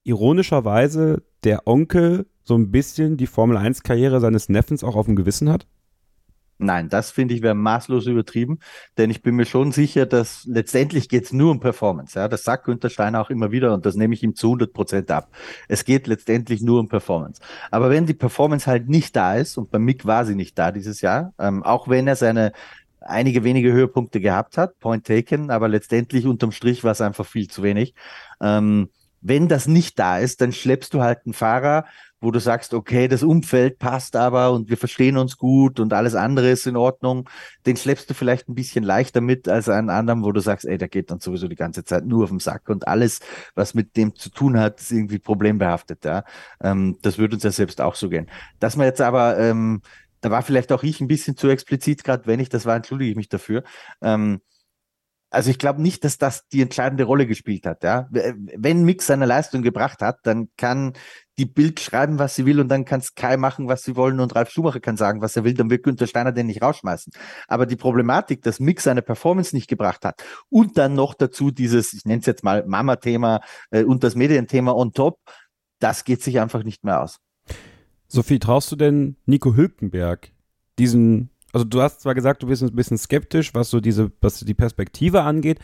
ironischerweise der Onkel so ein bisschen die Formel 1-Karriere seines Neffens auch auf dem Gewissen hat? Nein, das finde ich wäre maßlos übertrieben, denn ich bin mir schon sicher, dass letztendlich geht es nur um Performance. Ja, das sagt Günther Steiner auch immer wieder und das nehme ich ihm zu 100 Prozent ab. Es geht letztendlich nur um Performance. Aber wenn die Performance halt nicht da ist und bei Mick war sie nicht da dieses Jahr, ähm, auch wenn er seine einige wenige Höhepunkte gehabt hat, point taken, aber letztendlich unterm Strich war es einfach viel zu wenig. Ähm, wenn das nicht da ist, dann schleppst du halt einen Fahrer, wo du sagst, okay, das Umfeld passt aber und wir verstehen uns gut und alles andere ist in Ordnung. Den schleppst du vielleicht ein bisschen leichter mit als einen anderen, wo du sagst, ey, der geht dann sowieso die ganze Zeit nur auf den Sack und alles, was mit dem zu tun hat, ist irgendwie problembehaftet. Ja? Ähm, das würde uns ja selbst auch so gehen. Dass man jetzt aber ähm, da war vielleicht auch ich ein bisschen zu explizit, gerade wenn ich das war, entschuldige ich mich dafür. Ähm, also ich glaube nicht, dass das die entscheidende Rolle gespielt hat. Ja? Wenn Mix seine Leistung gebracht hat, dann kann die Bild schreiben, was sie will und dann kann Sky machen, was sie wollen und Ralf Schumacher kann sagen, was er will, dann wird Günther Steiner den nicht rausschmeißen. Aber die Problematik, dass Mix seine Performance nicht gebracht hat und dann noch dazu dieses, ich nenne es jetzt mal Mama-Thema äh, und das Medienthema on top, das geht sich einfach nicht mehr aus. Sophie, traust du denn Nico Hülkenberg diesen, also du hast zwar gesagt, du bist ein bisschen skeptisch, was so diese, was die Perspektive angeht,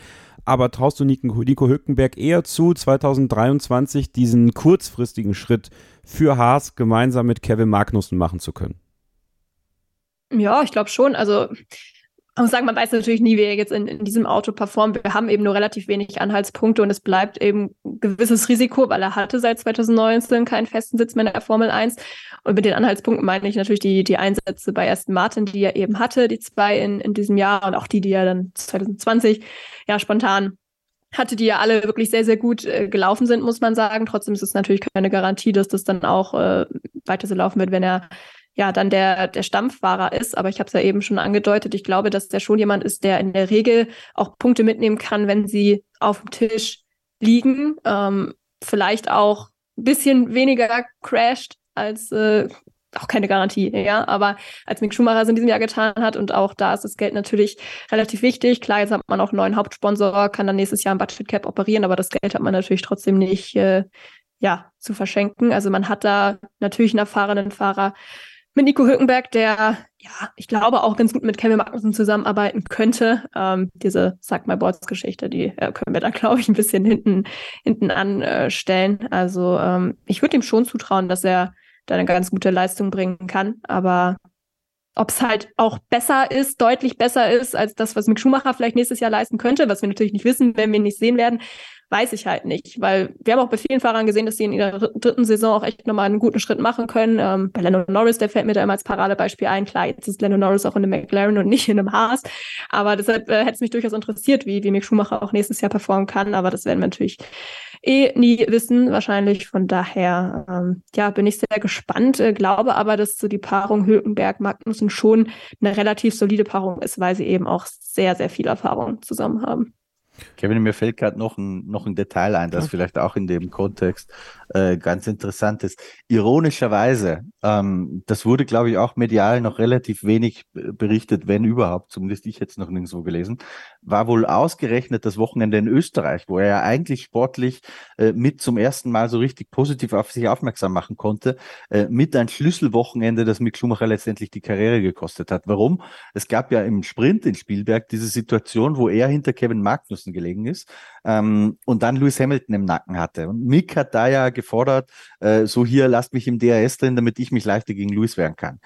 Aber traust du Nico, Nico Hülkenberg eher zu, 2023 diesen kurzfristigen Schritt für Haas gemeinsam mit Kevin Magnussen machen zu können? Ja, ich glaube schon. Also muss sagen, man weiß natürlich nie, wie er jetzt in, in, diesem Auto performt. Wir haben eben nur relativ wenig Anhaltspunkte und es bleibt eben ein gewisses Risiko, weil er hatte seit 2019 keinen festen Sitz mehr in der Formel 1. Und mit den Anhaltspunkten meine ich natürlich die, die Einsätze bei Aston Martin, die er eben hatte, die zwei in, in diesem Jahr und auch die, die er dann 2020 ja spontan hatte, die ja alle wirklich sehr, sehr gut äh, gelaufen sind, muss man sagen. Trotzdem ist es natürlich keine Garantie, dass das dann auch äh, weiter so laufen wird, wenn er ja dann der, der Stammfahrer ist. Aber ich habe es ja eben schon angedeutet, ich glaube, dass der schon jemand ist, der in der Regel auch Punkte mitnehmen kann, wenn sie auf dem Tisch liegen. Ähm, vielleicht auch ein bisschen weniger crasht als äh, auch keine Garantie, ja, aber als Mick Schumacher es in diesem Jahr getan hat und auch da ist das Geld natürlich relativ wichtig. Klar, jetzt hat man auch einen neuen Hauptsponsor, kann dann nächstes Jahr ein Budget Cap operieren, aber das Geld hat man natürlich trotzdem nicht, äh, ja, zu verschenken. Also man hat da natürlich einen erfahrenen Fahrer mit Nico Hülkenberg, der, ja, ich glaube auch ganz gut mit Kevin Magnussen zusammenarbeiten könnte. Ähm, diese Sag My Boards Geschichte, die äh, können wir da, glaube ich, ein bisschen hinten, hinten anstellen. Äh, also ähm, ich würde ihm schon zutrauen, dass er da eine ganz gute Leistung bringen kann. Aber ob es halt auch besser ist, deutlich besser ist, als das, was Mick Schumacher vielleicht nächstes Jahr leisten könnte, was wir natürlich nicht wissen, wenn wir ihn nicht sehen werden, weiß ich halt nicht, weil wir haben auch bei vielen Fahrern gesehen, dass sie in ihrer dritten Saison auch echt nochmal einen guten Schritt machen können. Ähm, bei Lando Norris, der fällt mir da immer als Paradebeispiel ein. Klar, jetzt ist Lando Norris auch in einem McLaren und nicht in einem Haas, aber deshalb äh, hätte es mich durchaus interessiert, wie, wie Mick Schumacher auch nächstes Jahr performen kann, aber das werden wir natürlich eh nie wissen, wahrscheinlich. Von daher, ähm, ja, bin ich sehr gespannt, äh, glaube aber, dass so die Paarung Hülkenberg-Magnussen schon eine relativ solide Paarung ist, weil sie eben auch sehr, sehr viel Erfahrung zusammen haben. Kevin, mir fällt gerade noch ein, noch ein Detail ein, das vielleicht auch in dem Kontext äh, ganz interessant ist. Ironischerweise, ähm, das wurde, glaube ich, auch medial noch relativ wenig berichtet, wenn überhaupt, zumindest ich jetzt noch nirgendwo gelesen, war wohl ausgerechnet das Wochenende in Österreich, wo er ja eigentlich sportlich äh, mit zum ersten Mal so richtig positiv auf sich aufmerksam machen konnte, äh, mit ein Schlüsselwochenende, das Mick Schumacher letztendlich die Karriere gekostet hat. Warum? Es gab ja im Sprint in Spielberg diese Situation, wo er hinter Kevin Magnussen gelegen ist ähm, und dann Lewis Hamilton im Nacken hatte. Und Mick hat da ja gefordert, äh, so hier, lasst mich im DRS drin, damit ich mich leichter gegen Lewis wehren kann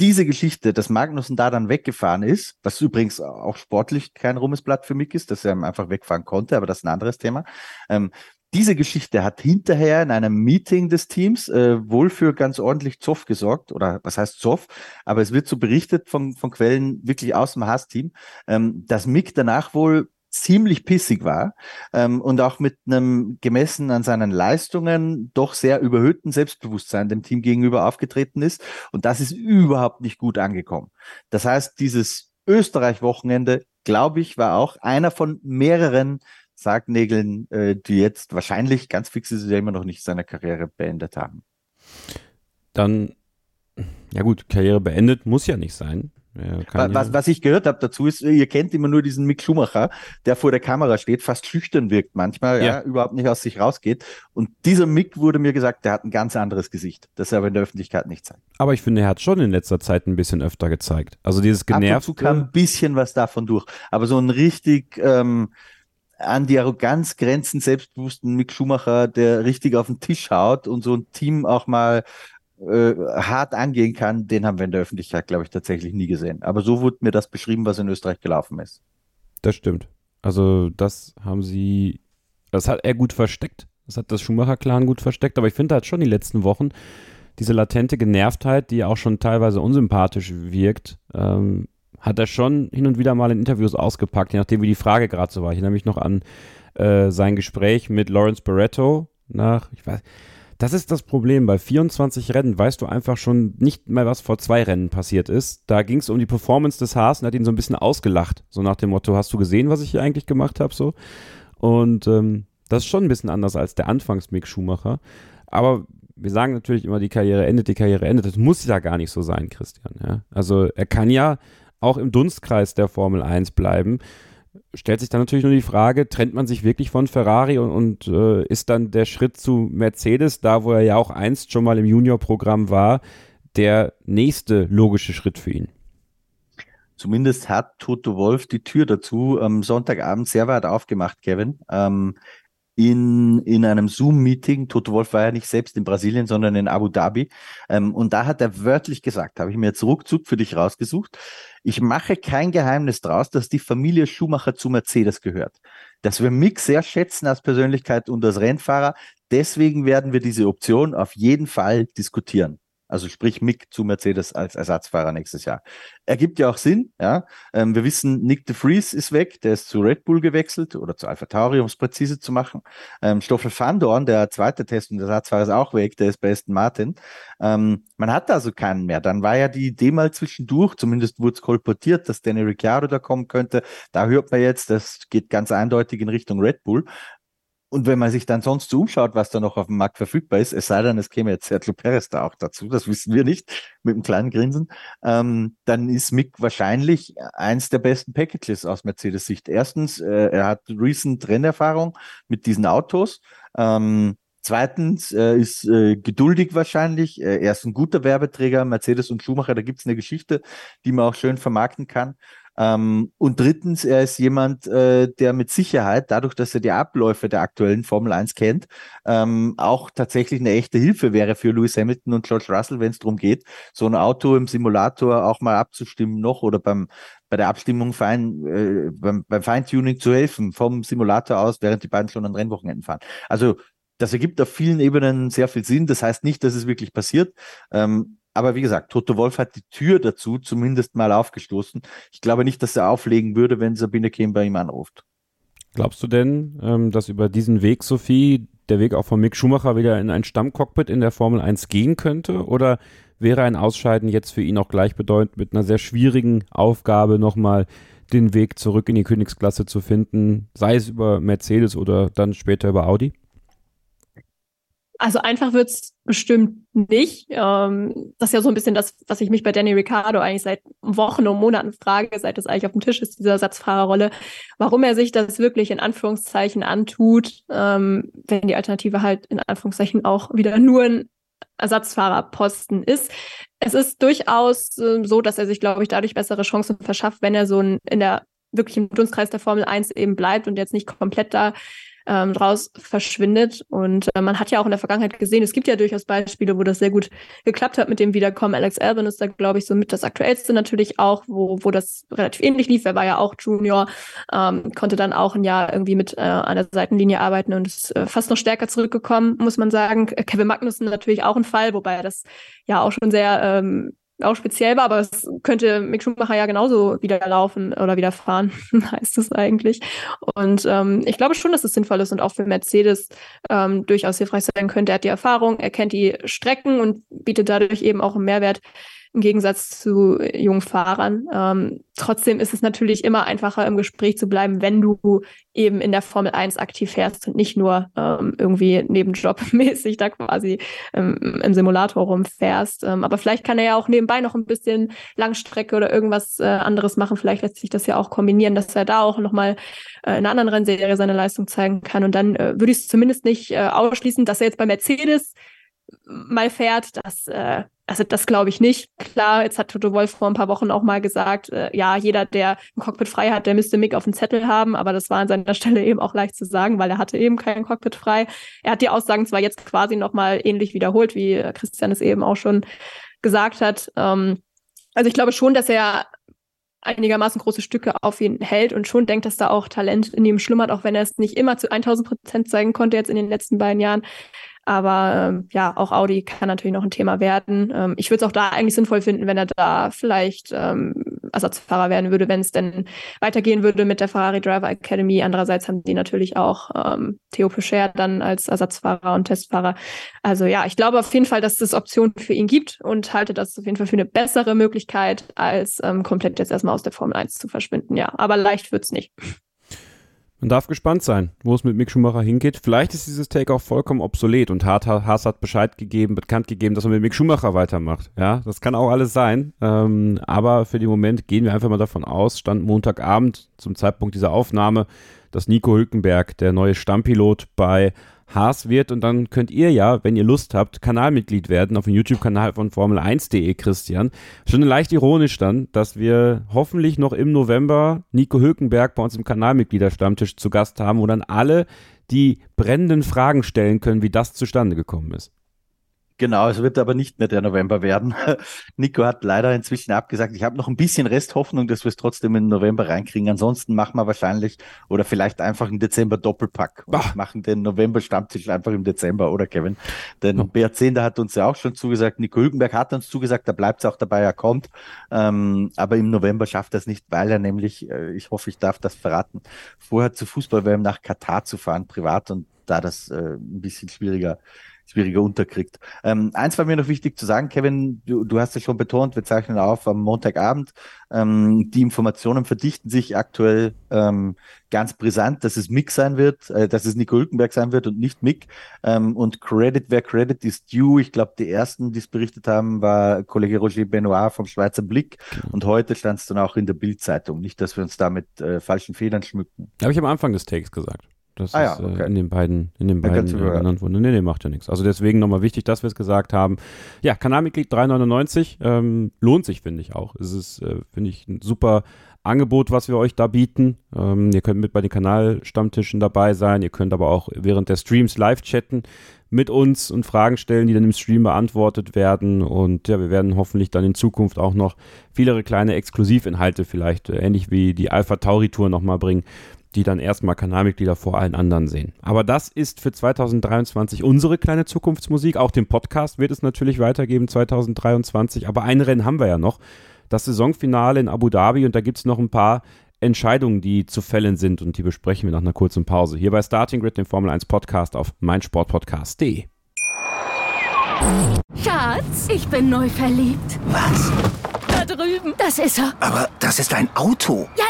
diese Geschichte, dass Magnussen da dann weggefahren ist, was übrigens auch sportlich kein Ruhmesblatt für mich ist, dass er einfach wegfahren konnte, aber das ist ein anderes Thema. Ähm, diese Geschichte hat hinterher in einem Meeting des Teams äh, wohl für ganz ordentlich Zoff gesorgt, oder was heißt Zoff, aber es wird so berichtet von, von Quellen wirklich aus dem Haas-Team, ähm, dass Mick danach wohl ziemlich pissig war ähm, und auch mit einem gemessen an seinen Leistungen doch sehr überhöhten Selbstbewusstsein dem Team gegenüber aufgetreten ist. Und das ist überhaupt nicht gut angekommen. Das heißt, dieses Österreich-Wochenende, glaube ich, war auch einer von mehreren Sargnägeln, äh, die jetzt wahrscheinlich, ganz fix ist ja immer noch nicht, seine Karriere beendet haben. Dann, ja gut, Karriere beendet muss ja nicht sein. Ja, was, was ich gehört habe dazu ist, ihr kennt immer nur diesen Mick Schumacher, der vor der Kamera steht, fast schüchtern wirkt manchmal, ja. ja. überhaupt nicht aus sich rausgeht. Und dieser Mick wurde mir gesagt, der hat ein ganz anderes Gesicht, das er aber in der Öffentlichkeit nicht zeigt. Aber ich finde, er hat schon in letzter Zeit ein bisschen öfter gezeigt. Also dieses genervt. Ab kam ein bisschen was davon durch, aber so ein richtig ähm, an die Arroganz grenzen selbstbewussten Mick Schumacher, der richtig auf den Tisch haut und so ein Team auch mal äh, hart angehen kann, den haben wir in der Öffentlichkeit, glaube ich, tatsächlich nie gesehen. Aber so wurde mir das beschrieben, was in Österreich gelaufen ist. Das stimmt. Also das haben sie, das hat er gut versteckt. Das hat das Schumacher-Clan gut versteckt. Aber ich finde halt schon die letzten Wochen diese latente Genervtheit, die auch schon teilweise unsympathisch wirkt, ähm, hat er schon hin und wieder mal in Interviews ausgepackt, je nachdem wie die Frage gerade so war. Ich erinnere mich noch an äh, sein Gespräch mit Lawrence Barretto nach, ich weiß, das ist das Problem. Bei 24 Rennen weißt du einfach schon nicht mehr, was vor zwei Rennen passiert ist. Da ging es um die Performance des Haas und hat ihn so ein bisschen ausgelacht. So nach dem Motto, hast du gesehen, was ich hier eigentlich gemacht habe? So. Und ähm, das ist schon ein bisschen anders als der Anfangs-Mick Schumacher. Aber wir sagen natürlich immer, die Karriere endet, die Karriere endet. Das muss ja gar nicht so sein, Christian. Ja? Also er kann ja auch im Dunstkreis der Formel 1 bleiben stellt sich dann natürlich nur die Frage, trennt man sich wirklich von Ferrari und, und äh, ist dann der Schritt zu Mercedes, da wo er ja auch einst schon mal im Junior-Programm war, der nächste logische Schritt für ihn? Zumindest hat Toto Wolf die Tür dazu am Sonntagabend sehr weit aufgemacht, Kevin. Ähm, in, in einem Zoom-Meeting. Toto Wolf war ja nicht selbst in Brasilien, sondern in Abu Dhabi. Ähm, und da hat er wörtlich gesagt, habe ich mir jetzt ruckzuck für dich rausgesucht, ich mache kein Geheimnis draus, dass die Familie Schumacher zu Mercedes gehört. Dass wir Mick sehr schätzen als Persönlichkeit und als Rennfahrer. Deswegen werden wir diese Option auf jeden Fall diskutieren. Also sprich Mick zu Mercedes als Ersatzfahrer nächstes Jahr. Ergibt ja auch Sinn, ja. Ähm, wir wissen, Nick de Vries ist weg, der ist zu Red Bull gewechselt oder zu Alpha Tauri, um es präzise zu machen. Ähm, Stoffel van Dorn, der zweite Test und Ersatzfahrer ist auch weg, der ist bei Aston Martin. Ähm, man hat also keinen mehr. Dann war ja die Idee mal zwischendurch, zumindest wurde es kolportiert, dass Danny Ricciardo da kommen könnte. Da hört man jetzt, das geht ganz eindeutig in Richtung Red Bull. Und wenn man sich dann sonst so umschaut, was da noch auf dem Markt verfügbar ist, es sei denn, es käme jetzt Sergio Perez da auch dazu, das wissen wir nicht, mit einem kleinen Grinsen, ähm, dann ist Mick wahrscheinlich eins der besten Packages aus Mercedes Sicht. Erstens, äh, er hat recent Rennerfahrung mit diesen Autos. Ähm, Zweitens äh, ist äh, geduldig wahrscheinlich. Äh, er ist ein guter Werbeträger, Mercedes und Schumacher, da gibt's eine Geschichte, die man auch schön vermarkten kann. Ähm, und drittens, er ist jemand, äh, der mit Sicherheit, dadurch, dass er die Abläufe der aktuellen Formel 1 kennt, ähm, auch tatsächlich eine echte Hilfe wäre für Lewis Hamilton und George Russell, wenn es darum geht, so ein Auto im Simulator auch mal abzustimmen noch oder beim bei der Abstimmung fein, äh, beim, beim Feintuning zu helfen, vom Simulator aus, während die beiden schon an Rennwochenenden fahren. Also das ergibt auf vielen Ebenen sehr viel Sinn. Das heißt nicht, dass es wirklich passiert. Ähm, aber wie gesagt, Toto Wolf hat die Tür dazu zumindest mal aufgestoßen. Ich glaube nicht, dass er auflegen würde, wenn Sabine Kehm bei ihm anruft. Glaubst du denn, ähm, dass über diesen Weg, Sophie, der Weg auch von Mick Schumacher wieder in ein Stammcockpit in der Formel 1 gehen könnte? Oder wäre ein Ausscheiden jetzt für ihn auch gleichbedeutend mit einer sehr schwierigen Aufgabe, nochmal den Weg zurück in die Königsklasse zu finden, sei es über Mercedes oder dann später über Audi? Also einfach wird's bestimmt nicht. Ähm, das ist ja so ein bisschen das, was ich mich bei Danny Ricciardo eigentlich seit Wochen und Monaten frage, seit es eigentlich auf dem Tisch ist, diese Ersatzfahrerrolle, warum er sich das wirklich in Anführungszeichen antut, ähm, wenn die Alternative halt in Anführungszeichen auch wieder nur ein Ersatzfahrerposten ist. Es ist durchaus äh, so, dass er sich, glaube ich, dadurch bessere Chancen verschafft, wenn er so ein, in der wirklich im Dunstkreis der Formel 1 eben bleibt und jetzt nicht komplett da ähm, draus verschwindet. Und äh, man hat ja auch in der Vergangenheit gesehen, es gibt ja durchaus Beispiele, wo das sehr gut geklappt hat mit dem Wiederkommen. Alex Albon ist da, glaube ich, so mit das aktuellste natürlich auch, wo, wo das relativ ähnlich lief. Er war ja auch Junior, ähm, konnte dann auch ein Jahr irgendwie mit äh, an der Seitenlinie arbeiten und ist äh, fast noch stärker zurückgekommen, muss man sagen. Kevin Magnussen natürlich auch ein Fall, wobei das ja auch schon sehr ähm, auch speziell war, aber es könnte Mick Schumacher ja genauso wieder laufen oder wieder fahren, heißt es eigentlich. Und ähm, ich glaube schon, dass es sinnvoll ist und auch für Mercedes ähm, durchaus hilfreich sein könnte. Er hat die Erfahrung, er kennt die Strecken und bietet dadurch eben auch einen Mehrwert im Gegensatz zu jungen Fahrern. Ähm, trotzdem ist es natürlich immer einfacher, im Gespräch zu bleiben, wenn du eben in der Formel 1 aktiv fährst und nicht nur ähm, irgendwie nebenjobmäßig da quasi ähm, im Simulator rumfährst. Ähm, aber vielleicht kann er ja auch nebenbei noch ein bisschen Langstrecke oder irgendwas äh, anderes machen. Vielleicht lässt sich das ja auch kombinieren, dass er da auch nochmal äh, in einer anderen Rennserie seine Leistung zeigen kann. Und dann äh, würde ich es zumindest nicht äh, ausschließen, dass er jetzt bei Mercedes mal fährt, das, äh, also das glaube ich nicht. Klar, jetzt hat Toto Wolf vor ein paar Wochen auch mal gesagt, äh, ja, jeder, der ein Cockpit frei hat, der müsste Mick auf dem Zettel haben, aber das war an seiner Stelle eben auch leicht zu sagen, weil er hatte eben kein Cockpit frei. Er hat die Aussagen zwar jetzt quasi nochmal ähnlich wiederholt, wie Christian es eben auch schon gesagt hat. Ähm, also ich glaube schon, dass er einigermaßen große Stücke auf ihn hält und schon denkt, dass da auch Talent in ihm schlummert, auch wenn er es nicht immer zu 1000 Prozent zeigen konnte jetzt in den letzten beiden Jahren. Aber ähm, ja, auch Audi kann natürlich noch ein Thema werden. Ähm, ich würde es auch da eigentlich sinnvoll finden, wenn er da vielleicht ähm, Ersatzfahrer werden würde, wenn es denn weitergehen würde mit der Ferrari Driver Academy. Andererseits haben die natürlich auch ähm, Theo Pecher dann als Ersatzfahrer und Testfahrer. Also ja, ich glaube auf jeden Fall, dass es Optionen für ihn gibt und halte das auf jeden Fall für eine bessere Möglichkeit, als ähm, komplett jetzt erstmal aus der Formel 1 zu verschwinden. Ja, aber leicht wird's nicht. Man darf gespannt sein, wo es mit Mick Schumacher hingeht. Vielleicht ist dieses Take auch vollkommen obsolet und Haas hat Bescheid gegeben, bekannt gegeben, dass er mit Mick Schumacher weitermacht. Ja, das kann auch alles sein. Ähm, aber für den Moment gehen wir einfach mal davon aus, stand Montagabend zum Zeitpunkt dieser Aufnahme, dass Nico Hülkenberg, der neue Stammpilot bei Haas wird. Und dann könnt ihr ja, wenn ihr Lust habt, Kanalmitglied werden auf dem YouTube-Kanal von Formel1.de, Christian. Schon leicht ironisch dann, dass wir hoffentlich noch im November Nico Hülkenberg bei uns im Kanalmitgliederstammtisch zu Gast haben, wo dann alle die brennenden Fragen stellen können, wie das zustande gekommen ist. Genau, es wird aber nicht mehr der November werden. Nico hat leider inzwischen abgesagt. Ich habe noch ein bisschen Resthoffnung, dass wir es trotzdem im November reinkriegen. Ansonsten machen wir wahrscheinlich oder vielleicht einfach im Dezember Doppelpack und Ach. machen den November Stammtisch einfach im Dezember, oder Kevin? Denn ja. BR10, da hat uns ja auch schon zugesagt, Nico Hülkenberg hat uns zugesagt, da bleibt es auch dabei, er kommt. Ähm, aber im November schafft er es nicht, weil er nämlich, äh, ich hoffe, ich darf das verraten, vorher zu Fußball-WM nach Katar zu fahren, privat und da das äh, ein bisschen schwieriger schwieriger unterkriegt. Ähm, eins war mir noch wichtig zu sagen, Kevin, du, du hast es schon betont, wir zeichnen auf am Montagabend. Ähm, die Informationen verdichten sich aktuell ähm, ganz brisant, dass es Mick sein wird, äh, dass es Nico Hülkenberg sein wird und nicht Mick. Ähm, und Credit, wer Credit ist due. Ich glaube, die ersten, die es berichtet haben, war Kollege Roger Benoit vom Schweizer Blick. Mhm. Und heute stand es dann auch in der Bildzeitung. Nicht, dass wir uns da mit äh, falschen Federn schmücken. Habe ich am Anfang des Takes gesagt. Das ah, ist ja, okay. äh, in den beiden, in den beiden äh, genannt worden. Nee, nee, macht ja nichts. Also deswegen nochmal wichtig, dass wir es gesagt haben. Ja, Kanalmitglied 3,99 ähm, lohnt sich, finde ich auch. Es ist, äh, finde ich, ein super Angebot, was wir euch da bieten. Ähm, ihr könnt mit bei den Kanalstammtischen dabei sein. Ihr könnt aber auch während der Streams live chatten mit uns und Fragen stellen, die dann im Stream beantwortet werden. Und ja, wir werden hoffentlich dann in Zukunft auch noch viele kleine Exklusivinhalte vielleicht, äh, ähnlich wie die Alpha Tauri Tour nochmal bringen, die dann erstmal Kanalmitglieder vor allen anderen sehen. Aber das ist für 2023 unsere kleine Zukunftsmusik. Auch den Podcast wird es natürlich weitergeben 2023. Aber ein Rennen haben wir ja noch. Das Saisonfinale in Abu Dhabi und da gibt es noch ein paar Entscheidungen, die zu fällen sind und die besprechen wir nach einer kurzen Pause. Hier bei Starting Grid, dem Formel 1 Podcast auf meinsportpodcast.de. Schatz, ich bin neu verliebt. Was? Da drüben. Das ist er. Aber das ist ein Auto. Ja,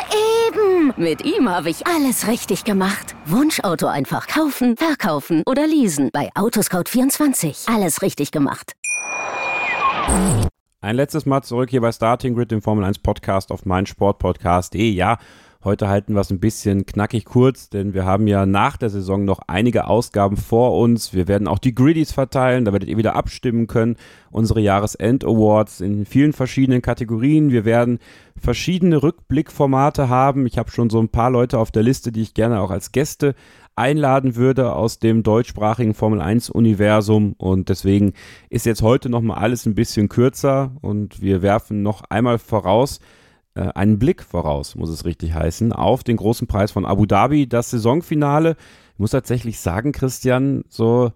eben. Mit ihm habe ich alles richtig gemacht. Wunschauto einfach kaufen, verkaufen oder leasen. Bei Autoscout24. Alles richtig gemacht. Ein letztes Mal zurück hier bei Starting Grid, dem Formel 1 Podcast auf meinsportpodcast.de. Ja, Heute halten wir es ein bisschen knackig kurz, denn wir haben ja nach der Saison noch einige Ausgaben vor uns. Wir werden auch die Griddies verteilen, da werdet ihr wieder abstimmen können. Unsere Jahresend-Awards in vielen verschiedenen Kategorien. Wir werden verschiedene Rückblickformate haben. Ich habe schon so ein paar Leute auf der Liste, die ich gerne auch als Gäste einladen würde aus dem deutschsprachigen Formel 1 Universum und deswegen ist jetzt heute noch mal alles ein bisschen kürzer und wir werfen noch einmal voraus, einen Blick voraus, muss es richtig heißen, auf den großen Preis von Abu Dhabi, das Saisonfinale. Ich muss tatsächlich sagen, Christian, so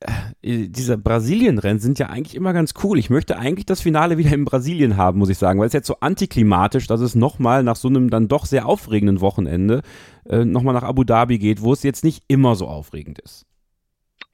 äh, diese Brasilien-Rennen sind ja eigentlich immer ganz cool. Ich möchte eigentlich das Finale wieder in Brasilien haben, muss ich sagen, weil es jetzt so antiklimatisch, dass es nochmal nach so einem dann doch sehr aufregenden Wochenende äh, nochmal nach Abu Dhabi geht, wo es jetzt nicht immer so aufregend ist.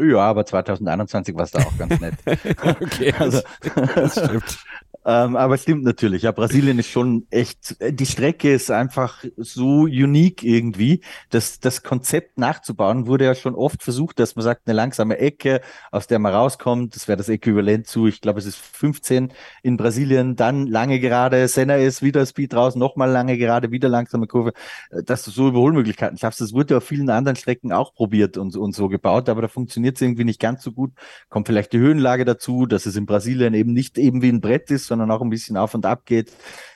Ja, aber 2021 war es da auch ganz nett. okay, also, das stimmt. Ähm, aber es stimmt natürlich. Ja, Brasilien ist schon echt, die Strecke ist einfach so unique irgendwie. Das, das Konzept nachzubauen wurde ja schon oft versucht, dass man sagt, eine langsame Ecke, aus der man rauskommt. Das wäre das Äquivalent zu, ich glaube, es ist 15 in Brasilien, dann lange gerade, Senna ist wieder Speed raus, nochmal lange gerade, wieder langsame Kurve. Dass du so Überholmöglichkeiten schaffst, das wurde auf vielen anderen Strecken auch probiert und, und so gebaut, aber da funktioniert es irgendwie nicht ganz so gut. Kommt vielleicht die Höhenlage dazu, dass es in Brasilien eben nicht eben wie ein Brett ist, sondern auch ein bisschen auf und ab geht,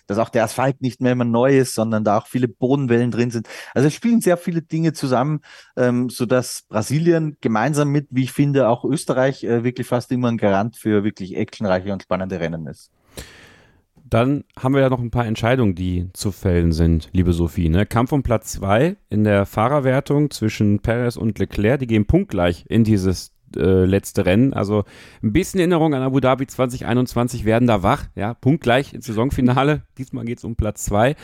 dass auch der Asphalt nicht mehr immer neu ist, sondern da auch viele Bodenwellen drin sind. Also es spielen sehr viele Dinge zusammen, ähm, so dass Brasilien gemeinsam mit, wie ich finde, auch Österreich äh, wirklich fast immer ein Garant für wirklich actionreiche und spannende Rennen ist. Dann haben wir ja noch ein paar Entscheidungen, die zu fällen sind, liebe Sophie. Ne? Kampf um Platz zwei in der Fahrerwertung zwischen Perez und Leclerc. Die gehen punktgleich in dieses äh, letzte Rennen. Also ein bisschen Erinnerung an Abu Dhabi 2021 werden da wach. Ja, punktgleich ins Saisonfinale. Diesmal geht es um Platz zwei.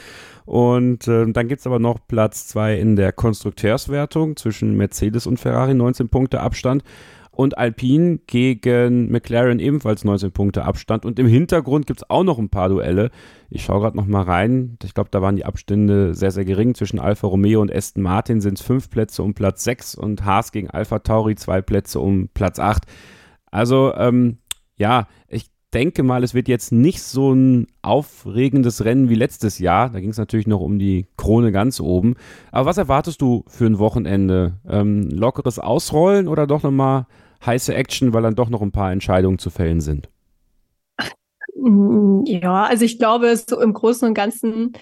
Und äh, dann gibt es aber noch Platz zwei in der Konstrukteurswertung zwischen Mercedes und Ferrari, 19 Punkte Abstand und Alpine gegen McLaren ebenfalls 19 Punkte Abstand. Und im Hintergrund gibt es auch noch ein paar Duelle. Ich schaue gerade noch mal rein. Ich glaube, da waren die Abstände sehr, sehr gering. Zwischen Alfa Romeo und Aston Martin sind es fünf Plätze um Platz 6 und Haas gegen Alpha Tauri zwei Plätze um Platz 8. Also, ähm, ja, ich denke mal, es wird jetzt nicht so ein aufregendes Rennen wie letztes Jahr. Da ging es natürlich noch um die Krone ganz oben. Aber was erwartest du für ein Wochenende? Ähm, lockeres Ausrollen oder doch nochmal heiße Action, weil dann doch noch ein paar Entscheidungen zu fällen sind? Mm, ja, also ich glaube, so im Großen und Ganzen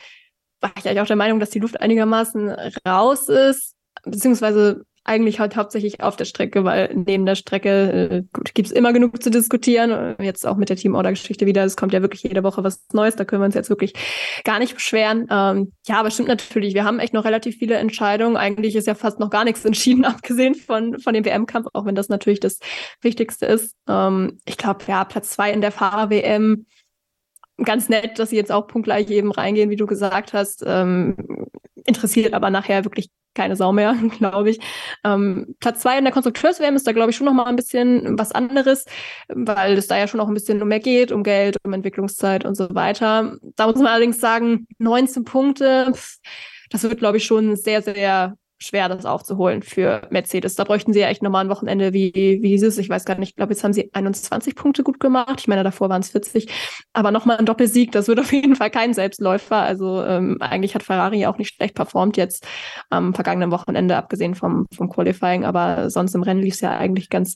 war ich eigentlich auch der Meinung, dass die Luft einigermaßen raus ist, beziehungsweise eigentlich halt hauptsächlich auf der Strecke, weil neben der Strecke äh, gibt es immer genug zu diskutieren. Jetzt auch mit der Team-Order-Geschichte wieder. Es kommt ja wirklich jede Woche was Neues. Da können wir uns jetzt wirklich gar nicht beschweren. Ähm, ja, aber stimmt natürlich. Wir haben echt noch relativ viele Entscheidungen. Eigentlich ist ja fast noch gar nichts entschieden, abgesehen von, von dem WM-Kampf, auch wenn das natürlich das Wichtigste ist. Ähm, ich glaube, ja, Platz zwei in der Fahrer-WM ganz nett, dass sie jetzt auch punktgleich eben reingehen, wie du gesagt hast. Ähm, interessiert aber nachher wirklich keine Sau mehr, glaube ich. Ähm, Platz zwei in der Konstrukteurs-WM ist da, glaube ich, schon noch mal ein bisschen was anderes, weil es da ja schon noch ein bisschen um mehr geht, um Geld, um Entwicklungszeit und so weiter. Da muss man allerdings sagen, 19 Punkte, das wird, glaube ich, schon sehr, sehr schwer, das aufzuholen für Mercedes. Da bräuchten sie ja echt nochmal ein Wochenende wie, wie dieses. Ich weiß gar nicht, ich glaube, jetzt haben sie 21 Punkte gut gemacht. Ich meine, davor waren es 40. Aber nochmal ein Doppelsieg, das wird auf jeden Fall kein Selbstläufer. Also ähm, eigentlich hat Ferrari auch nicht schlecht performt jetzt am vergangenen Wochenende, abgesehen vom, vom Qualifying. Aber sonst im Rennen lief es ja eigentlich ganz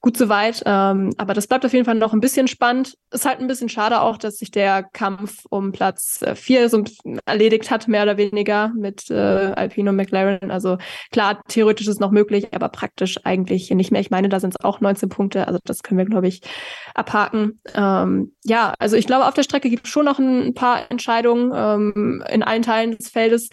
gut soweit. Ähm, aber das bleibt auf jeden Fall noch ein bisschen spannend. Ist halt ein bisschen schade auch, dass sich der Kampf um Platz äh, vier so erledigt hat, mehr oder weniger mit äh, Alpine und McLaren. Also klar, theoretisch ist noch möglich, aber praktisch eigentlich nicht mehr. Ich meine, da sind es auch 19 Punkte. Also das können wir, glaube ich, abhaken. Ähm, ja, also ich glaube, auf der Strecke gibt es schon noch ein paar Entscheidungen ähm, in allen Teilen des Feldes.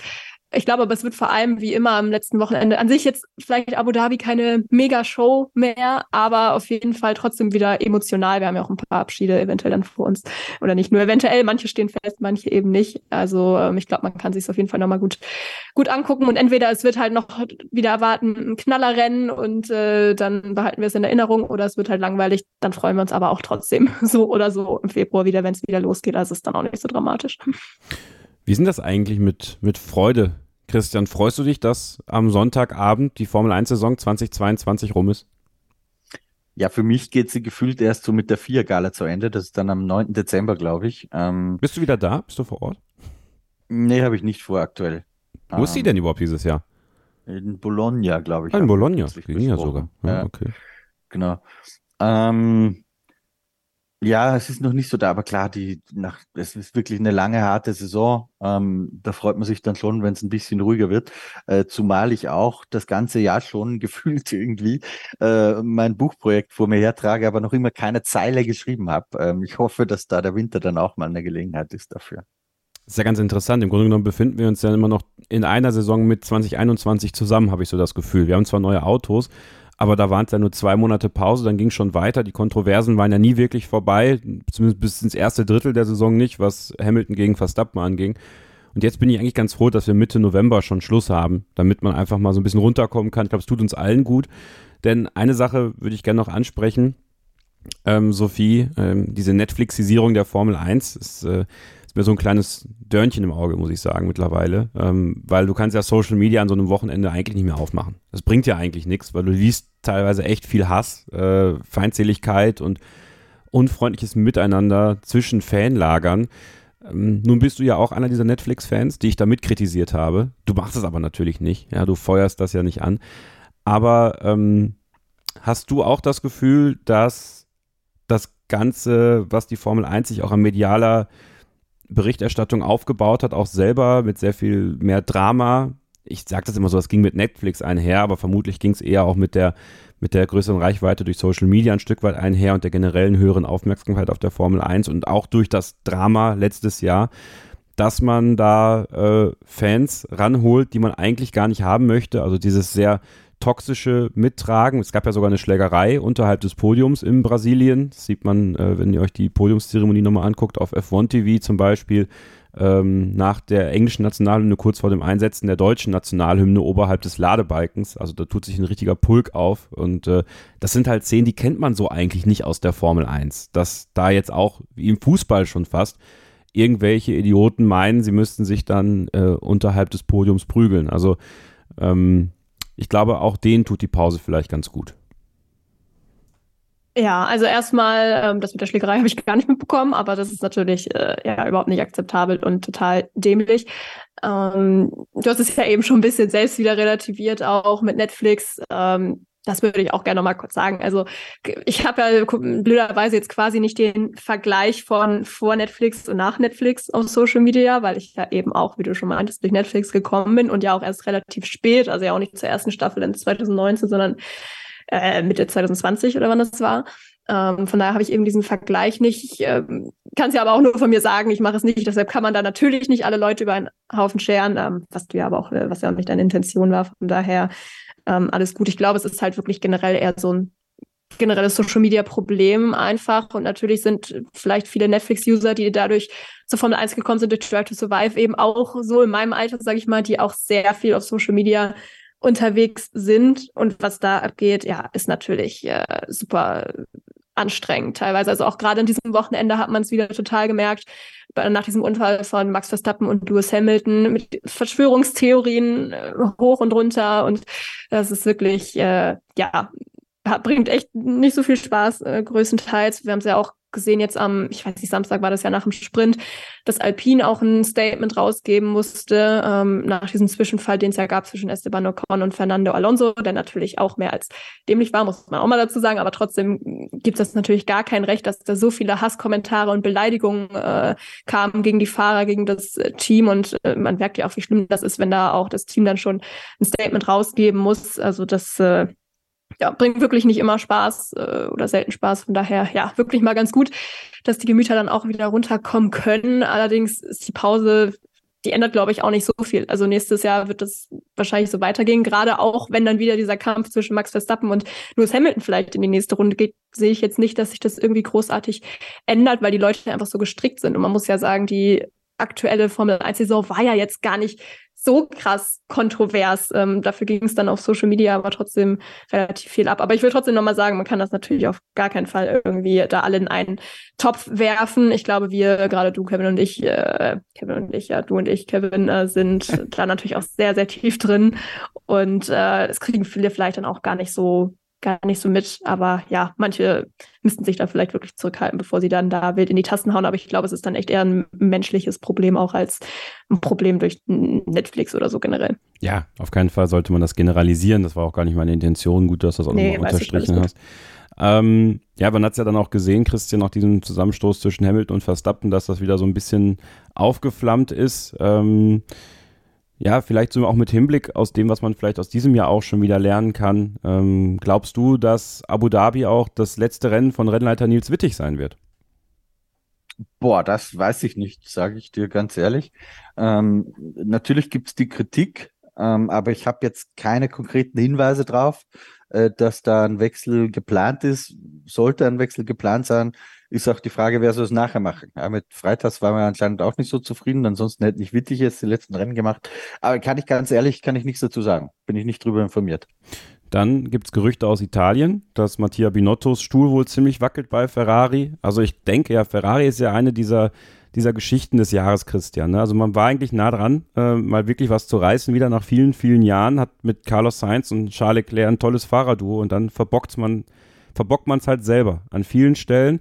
Ich glaube aber, es wird vor allem wie immer am letzten Wochenende an sich jetzt vielleicht Abu Dhabi keine Mega-Show mehr, aber auf jeden Fall trotzdem wieder emotional. Wir haben ja auch ein paar Abschiede eventuell dann vor uns. Oder nicht nur eventuell, manche stehen fest, manche eben nicht. Also ähm, ich glaube, man kann sich auf jeden Fall nochmal gut, gut angucken. Und entweder es wird halt noch wieder erwarten, ein Knallerrennen und äh, dann behalten wir es in Erinnerung oder es wird halt langweilig. Dann freuen wir uns aber auch trotzdem so oder so im Februar wieder, wenn es wieder losgeht. Also ist dann auch nicht so dramatisch. Wie sind das eigentlich mit, mit Freude Christian, freust du dich, dass am Sonntagabend die Formel 1-Saison 2022 rum ist? Ja, für mich geht sie gefühlt erst so mit der Vier-Gala zu Ende. Das ist dann am 9. Dezember, glaube ich. Ähm, Bist du wieder da? Bist du vor Ort? Nee, habe ich nicht vor aktuell. Wo ähm, ist sie denn überhaupt dieses Jahr? In Bologna, glaube ich. Ah, in Bologna, ja sogar. Ja, ja, okay. Genau. Ähm, ja, es ist noch nicht so da, aber klar, die nach, es ist wirklich eine lange, harte Saison. Ähm, da freut man sich dann schon, wenn es ein bisschen ruhiger wird. Äh, zumal ich auch das ganze Jahr schon gefühlt irgendwie äh, mein Buchprojekt vor mir hertrage, aber noch immer keine Zeile geschrieben habe. Ähm, ich hoffe, dass da der Winter dann auch mal eine Gelegenheit ist dafür. Das ist ja ganz interessant. Im Grunde genommen befinden wir uns ja immer noch in einer Saison mit 2021 zusammen, habe ich so das Gefühl. Wir haben zwar neue Autos, aber da waren es ja nur zwei Monate Pause, dann ging es schon weiter. Die Kontroversen waren ja nie wirklich vorbei, zumindest bis ins erste Drittel der Saison nicht, was Hamilton gegen Verstappen anging. Und jetzt bin ich eigentlich ganz froh, dass wir Mitte November schon Schluss haben, damit man einfach mal so ein bisschen runterkommen kann. Ich glaube, es tut uns allen gut. Denn eine Sache würde ich gerne noch ansprechen, ähm, Sophie, ähm, diese Netflixisierung der Formel 1 ist, äh, mir so ein kleines Dörnchen im Auge, muss ich sagen, mittlerweile. Ähm, weil du kannst ja Social Media an so einem Wochenende eigentlich nicht mehr aufmachen. Das bringt ja eigentlich nichts, weil du liest teilweise echt viel Hass, äh, Feindseligkeit und unfreundliches Miteinander zwischen Fanlagern. Ähm, nun bist du ja auch einer dieser Netflix-Fans, die ich da mitkritisiert habe. Du machst es aber natürlich nicht. Ja, du feuerst das ja nicht an. Aber ähm, hast du auch das Gefühl, dass das Ganze, was die Formel 1 sich auch an medialer Berichterstattung aufgebaut hat, auch selber mit sehr viel mehr Drama. Ich sage das immer so, es ging mit Netflix einher, aber vermutlich ging es eher auch mit der, mit der größeren Reichweite durch Social Media ein Stück weit einher und der generellen höheren Aufmerksamkeit auf der Formel 1 und auch durch das Drama letztes Jahr, dass man da äh, Fans ranholt, die man eigentlich gar nicht haben möchte. Also dieses sehr toxische Mittragen. Es gab ja sogar eine Schlägerei unterhalb des Podiums in Brasilien. Das sieht man, äh, wenn ihr euch die Podiumszeremonie nochmal anguckt, auf F1 TV zum Beispiel. Ähm, nach der englischen Nationalhymne kurz vor dem Einsetzen der deutschen Nationalhymne oberhalb des Ladebalkens. Also da tut sich ein richtiger Pulk auf. Und äh, das sind halt Szenen, die kennt man so eigentlich nicht aus der Formel 1. Dass da jetzt auch, wie im Fußball schon fast, irgendwelche Idioten meinen, sie müssten sich dann äh, unterhalb des Podiums prügeln. Also ähm, ich glaube, auch denen tut die Pause vielleicht ganz gut. Ja, also erstmal, ähm, das mit der Schlägerei habe ich gar nicht mitbekommen, aber das ist natürlich äh, ja überhaupt nicht akzeptabel und total dämlich. Ähm, du hast es ja eben schon ein bisschen selbst wieder relativiert, auch mit Netflix. Ähm, das würde ich auch gerne noch mal kurz sagen. Also ich habe ja blöderweise jetzt quasi nicht den Vergleich von vor Netflix und nach Netflix auf Social Media, weil ich ja eben auch, wie du schon meintest, durch Netflix gekommen bin und ja auch erst relativ spät, also ja auch nicht zur ersten Staffel in 2019, sondern äh, Mitte 2020 oder wann das war. Ähm, von daher habe ich eben diesen Vergleich nicht. Ich ähm, kann es ja aber auch nur von mir sagen, ich mache es nicht. Deshalb kann man da natürlich nicht alle Leute über einen Haufen scheren, ähm, was du ja aber auch, äh, was ja auch nicht deine Intention war. Von daher ähm, alles gut. Ich glaube, es ist halt wirklich generell eher so ein generelles Social Media Problem einfach. Und natürlich sind vielleicht viele Netflix-User, die dadurch zur Formel 1 gekommen sind, durch Drive to Survive, eben auch so in meinem Alter, sage ich mal, die auch sehr viel auf Social Media unterwegs sind. Und was da abgeht, ja, ist natürlich äh, super anstrengend teilweise. Also auch gerade an diesem Wochenende hat man es wieder total gemerkt, nach diesem Unfall von Max Verstappen und Lewis Hamilton mit Verschwörungstheorien äh, hoch und runter. Und das ist wirklich, äh, ja, bringt echt nicht so viel Spaß, äh, größtenteils. Wir haben es ja auch gesehen jetzt am, ich weiß nicht, Samstag war das ja nach dem Sprint, dass Alpine auch ein Statement rausgeben musste, ähm, nach diesem Zwischenfall, den es ja gab zwischen Esteban Ocon und Fernando Alonso, der natürlich auch mehr als dämlich war, muss man auch mal dazu sagen, aber trotzdem gibt es natürlich gar kein Recht, dass da so viele Hasskommentare und Beleidigungen äh, kamen gegen die Fahrer, gegen das äh, Team und äh, man merkt ja auch, wie schlimm das ist, wenn da auch das Team dann schon ein Statement rausgeben muss. Also das äh, ja, bringt wirklich nicht immer Spaß äh, oder selten Spaß. Von daher, ja, wirklich mal ganz gut, dass die Gemüter dann auch wieder runterkommen können. Allerdings ist die Pause, die ändert, glaube ich, auch nicht so viel. Also nächstes Jahr wird das wahrscheinlich so weitergehen. Gerade auch, wenn dann wieder dieser Kampf zwischen Max Verstappen und Lewis Hamilton vielleicht in die nächste Runde geht, sehe ich jetzt nicht, dass sich das irgendwie großartig ändert, weil die Leute einfach so gestrickt sind. Und man muss ja sagen, die aktuelle Formel 1-Saison war ja jetzt gar nicht so krass kontrovers. Ähm, dafür ging es dann auf Social Media aber trotzdem relativ viel ab. Aber ich will trotzdem nochmal sagen, man kann das natürlich auf gar keinen Fall irgendwie da alle in einen Topf werfen. Ich glaube, wir, gerade du, Kevin und ich, äh, Kevin und ich, ja, du und ich, Kevin, äh, sind da natürlich auch sehr, sehr tief drin. Und äh, es kriegen viele vielleicht dann auch gar nicht so gar nicht so mit. Aber ja, manche müssten sich da vielleicht wirklich zurückhalten, bevor sie dann da wild in die Tasten hauen. Aber ich glaube, es ist dann echt eher ein menschliches Problem auch als ein Problem durch Netflix oder so generell. Ja, auf keinen Fall sollte man das generalisieren. Das war auch gar nicht meine Intention. Gut, dass du das auch nee, nochmal unterstrichen hast. Ähm, ja, man hat es ja dann auch gesehen, Christian, nach diesem Zusammenstoß zwischen Hamilton und Verstappen, dass das wieder so ein bisschen aufgeflammt ist. Ähm, ja, vielleicht so auch mit Hinblick aus dem, was man vielleicht aus diesem Jahr auch schon wieder lernen kann. Ähm, glaubst du, dass Abu Dhabi auch das letzte Rennen von Rennleiter Nils Wittig sein wird? Boah, das weiß ich nicht, sage ich dir ganz ehrlich. Ähm, natürlich gibt es die Kritik, ähm, aber ich habe jetzt keine konkreten Hinweise drauf, äh, dass da ein Wechsel geplant ist. Sollte ein Wechsel geplant sein, ist auch die Frage, wer soll es nachher machen. Ja, mit Freitags waren wir anscheinend auch nicht so zufrieden, ansonsten hätte nicht Wittig jetzt die letzten Rennen gemacht. Aber kann ich ganz ehrlich, kann ich nichts dazu sagen. Bin ich nicht drüber informiert. Dann gibt es Gerüchte aus Italien, dass Mattia Binottos Stuhl wohl ziemlich wackelt bei Ferrari. Also ich denke ja, Ferrari ist ja eine dieser, dieser Geschichten des Jahres, Christian. Ne? Also man war eigentlich nah dran, äh, mal wirklich was zu reißen, wieder nach vielen, vielen Jahren, hat mit Carlos Sainz und Charles Leclerc ein tolles Fahrerduo und dann verbockt man verbockt man es halt selber an vielen Stellen.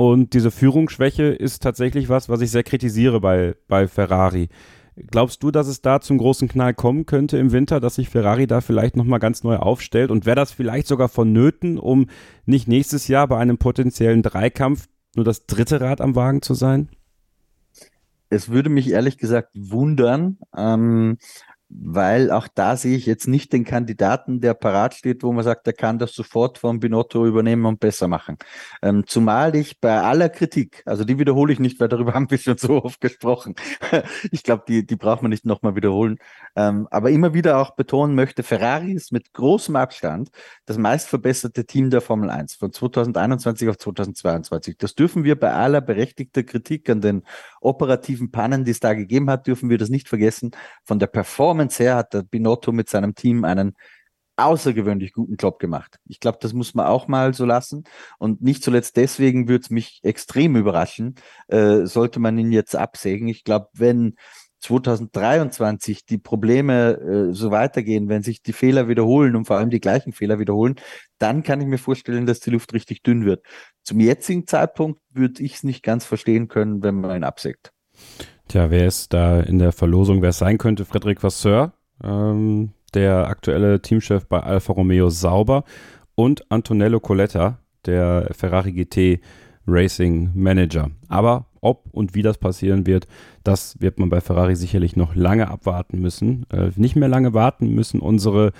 Und diese Führungsschwäche ist tatsächlich was, was ich sehr kritisiere bei, bei Ferrari. Glaubst du, dass es da zum großen Knall kommen könnte im Winter, dass sich Ferrari da vielleicht nochmal ganz neu aufstellt? Und wäre das vielleicht sogar vonnöten, um nicht nächstes Jahr bei einem potenziellen Dreikampf nur das dritte Rad am Wagen zu sein? Es würde mich ehrlich gesagt wundern, ähm, weil auch da sehe ich jetzt nicht den Kandidaten, der parat steht, wo man sagt, der kann das sofort von Binotto übernehmen und besser machen. Ähm, zumal ich bei aller Kritik, also die wiederhole ich nicht, weil darüber haben wir schon so oft gesprochen. ich glaube, die, die braucht man nicht nochmal wiederholen. Ähm, aber immer wieder auch betonen möchte, Ferrari ist mit großem Abstand das meist verbesserte Team der Formel 1 von 2021 auf 2022. Das dürfen wir bei aller berechtigter Kritik an den operativen Pannen, die es da gegeben hat, dürfen wir das nicht vergessen. Von der Performance her hat der Binotto mit seinem Team einen außergewöhnlich guten Job gemacht. Ich glaube, das muss man auch mal so lassen. Und nicht zuletzt deswegen würde es mich extrem überraschen, äh, sollte man ihn jetzt absägen. Ich glaube, wenn 2023 die Probleme äh, so weitergehen, wenn sich die Fehler wiederholen und vor allem die gleichen Fehler wiederholen, dann kann ich mir vorstellen, dass die Luft richtig dünn wird. Zum jetzigen Zeitpunkt würde ich es nicht ganz verstehen können, wenn man ihn absägt. Tja, wer ist da in der Verlosung, wer es sein könnte? Frederik Vasseur, ähm, der aktuelle Teamchef bei Alfa Romeo Sauber und Antonello Coletta, der Ferrari GT Racing Manager. Aber ob und wie das passieren wird, das wird man bei Ferrari sicherlich noch lange abwarten müssen. Äh, nicht mehr lange warten müssen unsere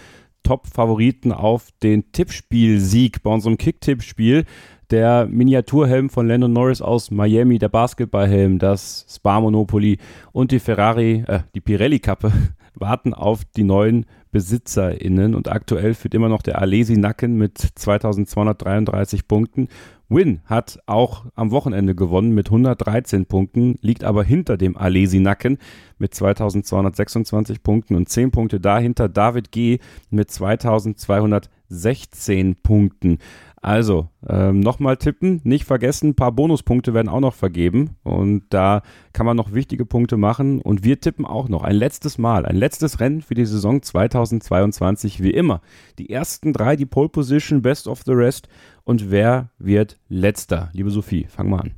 Top-Favoriten auf den Tippspiel-Sieg bei unserem Kick-Tipp-Spiel. Der Miniaturhelm von Landon Norris aus Miami, der Basketballhelm, das Spa Monopoly und die Ferrari, äh, die Pirelli-Kappe warten auf die neuen BesitzerInnen und aktuell führt immer noch der Alesi Nacken mit 2233 Punkten Win hat auch am Wochenende gewonnen mit 113 Punkten, liegt aber hinter dem Alesi Nacken mit 2226 Punkten und 10 Punkte dahinter David G mit 2216 Punkten. Also, ähm, nochmal tippen, nicht vergessen, ein paar Bonuspunkte werden auch noch vergeben und da kann man noch wichtige Punkte machen und wir tippen auch noch ein letztes Mal, ein letztes Rennen für die Saison 2022, wie immer. Die ersten drei, die Pole Position, Best of the Rest und wer wird letzter? Liebe Sophie, fang mal an.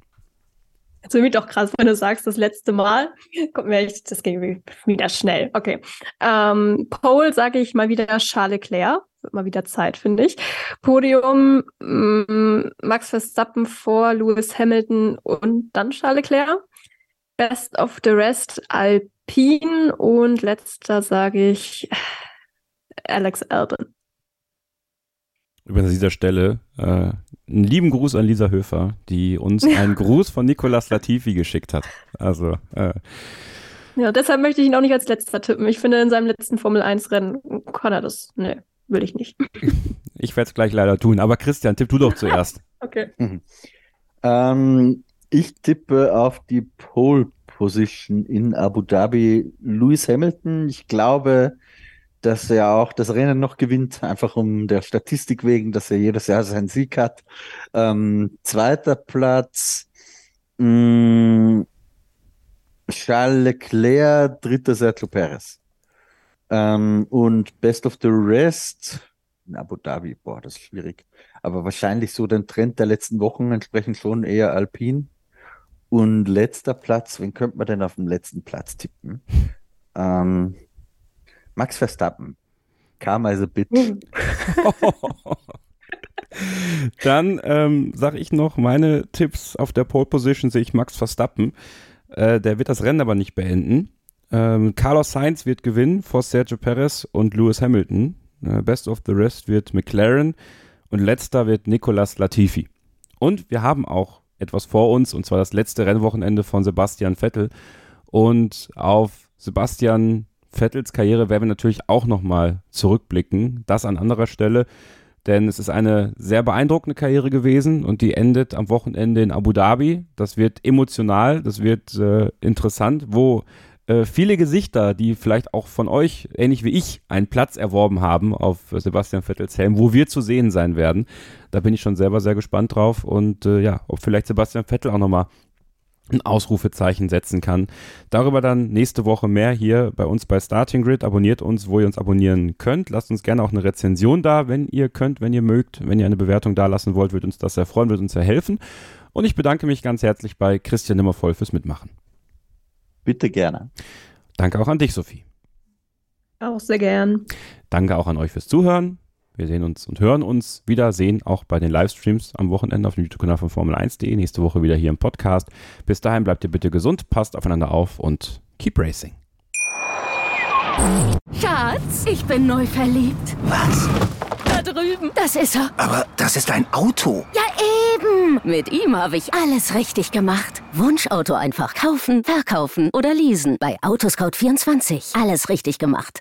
Jetzt bin ich doch krass, wenn du sagst, das letzte Mal. Kommt mir echt, das ging wieder schnell. Okay. Ähm, Pole sage ich mal wieder Charles Leclerc. Wird mal wieder Zeit, finde ich. Podium mm, Max Verstappen vor Lewis Hamilton und dann Charles Leclerc. Best of the rest Alpine und letzter sage ich Alex Albon. Übrigens an dieser Stelle äh, einen lieben Gruß an Lisa Höfer, die uns einen Gruß von Nicolas Latifi geschickt hat. Also äh, ja, deshalb möchte ich ihn auch nicht als letzter tippen. Ich finde, in seinem letzten Formel-1-Rennen kann er das. Nee, will ich nicht. ich werde es gleich leider tun. Aber Christian, tipp du doch zuerst. okay. Mhm. Ähm, ich tippe auf die Pole Position in Abu Dhabi Lewis Hamilton. Ich glaube, dass er auch das Rennen noch gewinnt, einfach um der Statistik wegen, dass er jedes Jahr seinen Sieg hat. Ähm, zweiter Platz mh, mm, Charles Leclerc, dritter Sergio Perez. Ähm, und Best of the Rest in Abu Dhabi, boah, das ist schwierig. Aber wahrscheinlich so den Trend der letzten Wochen entsprechend schon eher Alpin. Und letzter Platz, wen könnte man denn auf dem letzten Platz tippen? Ähm, Max Verstappen. Karma is a bitch. Dann ähm, sage ich noch meine Tipps auf der Pole Position sehe ich Max Verstappen. Äh, der wird das Rennen aber nicht beenden. Ähm, Carlos Sainz wird gewinnen vor Sergio Perez und Lewis Hamilton. Äh, Best of the Rest wird McLaren und letzter wird Nicolas Latifi. Und wir haben auch etwas vor uns und zwar das letzte Rennwochenende von Sebastian Vettel. Und auf Sebastian Vettels Karriere werden wir natürlich auch nochmal zurückblicken. Das an anderer Stelle, denn es ist eine sehr beeindruckende Karriere gewesen und die endet am Wochenende in Abu Dhabi. Das wird emotional, das wird äh, interessant, wo äh, viele Gesichter, die vielleicht auch von euch, ähnlich wie ich, einen Platz erworben haben auf Sebastian Vettels Helm, wo wir zu sehen sein werden. Da bin ich schon selber sehr gespannt drauf und äh, ja, ob vielleicht Sebastian Vettel auch nochmal ein Ausrufezeichen setzen kann. Darüber dann nächste Woche mehr hier bei uns bei Starting Grid. Abonniert uns, wo ihr uns abonnieren könnt. Lasst uns gerne auch eine Rezension da, wenn ihr könnt, wenn ihr mögt. Wenn ihr eine Bewertung da lassen wollt, würde uns das sehr freuen, würde uns sehr helfen. Und ich bedanke mich ganz herzlich bei Christian Nimmervoll fürs Mitmachen. Bitte gerne. Danke auch an dich, Sophie. Auch sehr gern. Danke auch an euch fürs Zuhören. Wir sehen uns und hören uns wieder, sehen auch bei den Livestreams am Wochenende auf dem YouTube-Kanal von Formel1.de. Nächste Woche wieder hier im Podcast. Bis dahin bleibt ihr bitte gesund, passt aufeinander auf und keep racing. Schatz, ich bin neu verliebt. Was? Da drüben. Das ist er. Aber das ist ein Auto. Ja, eben. Mit ihm habe ich alles richtig gemacht. Wunschauto einfach kaufen, verkaufen oder leasen. Bei Autoscout24. Alles richtig gemacht.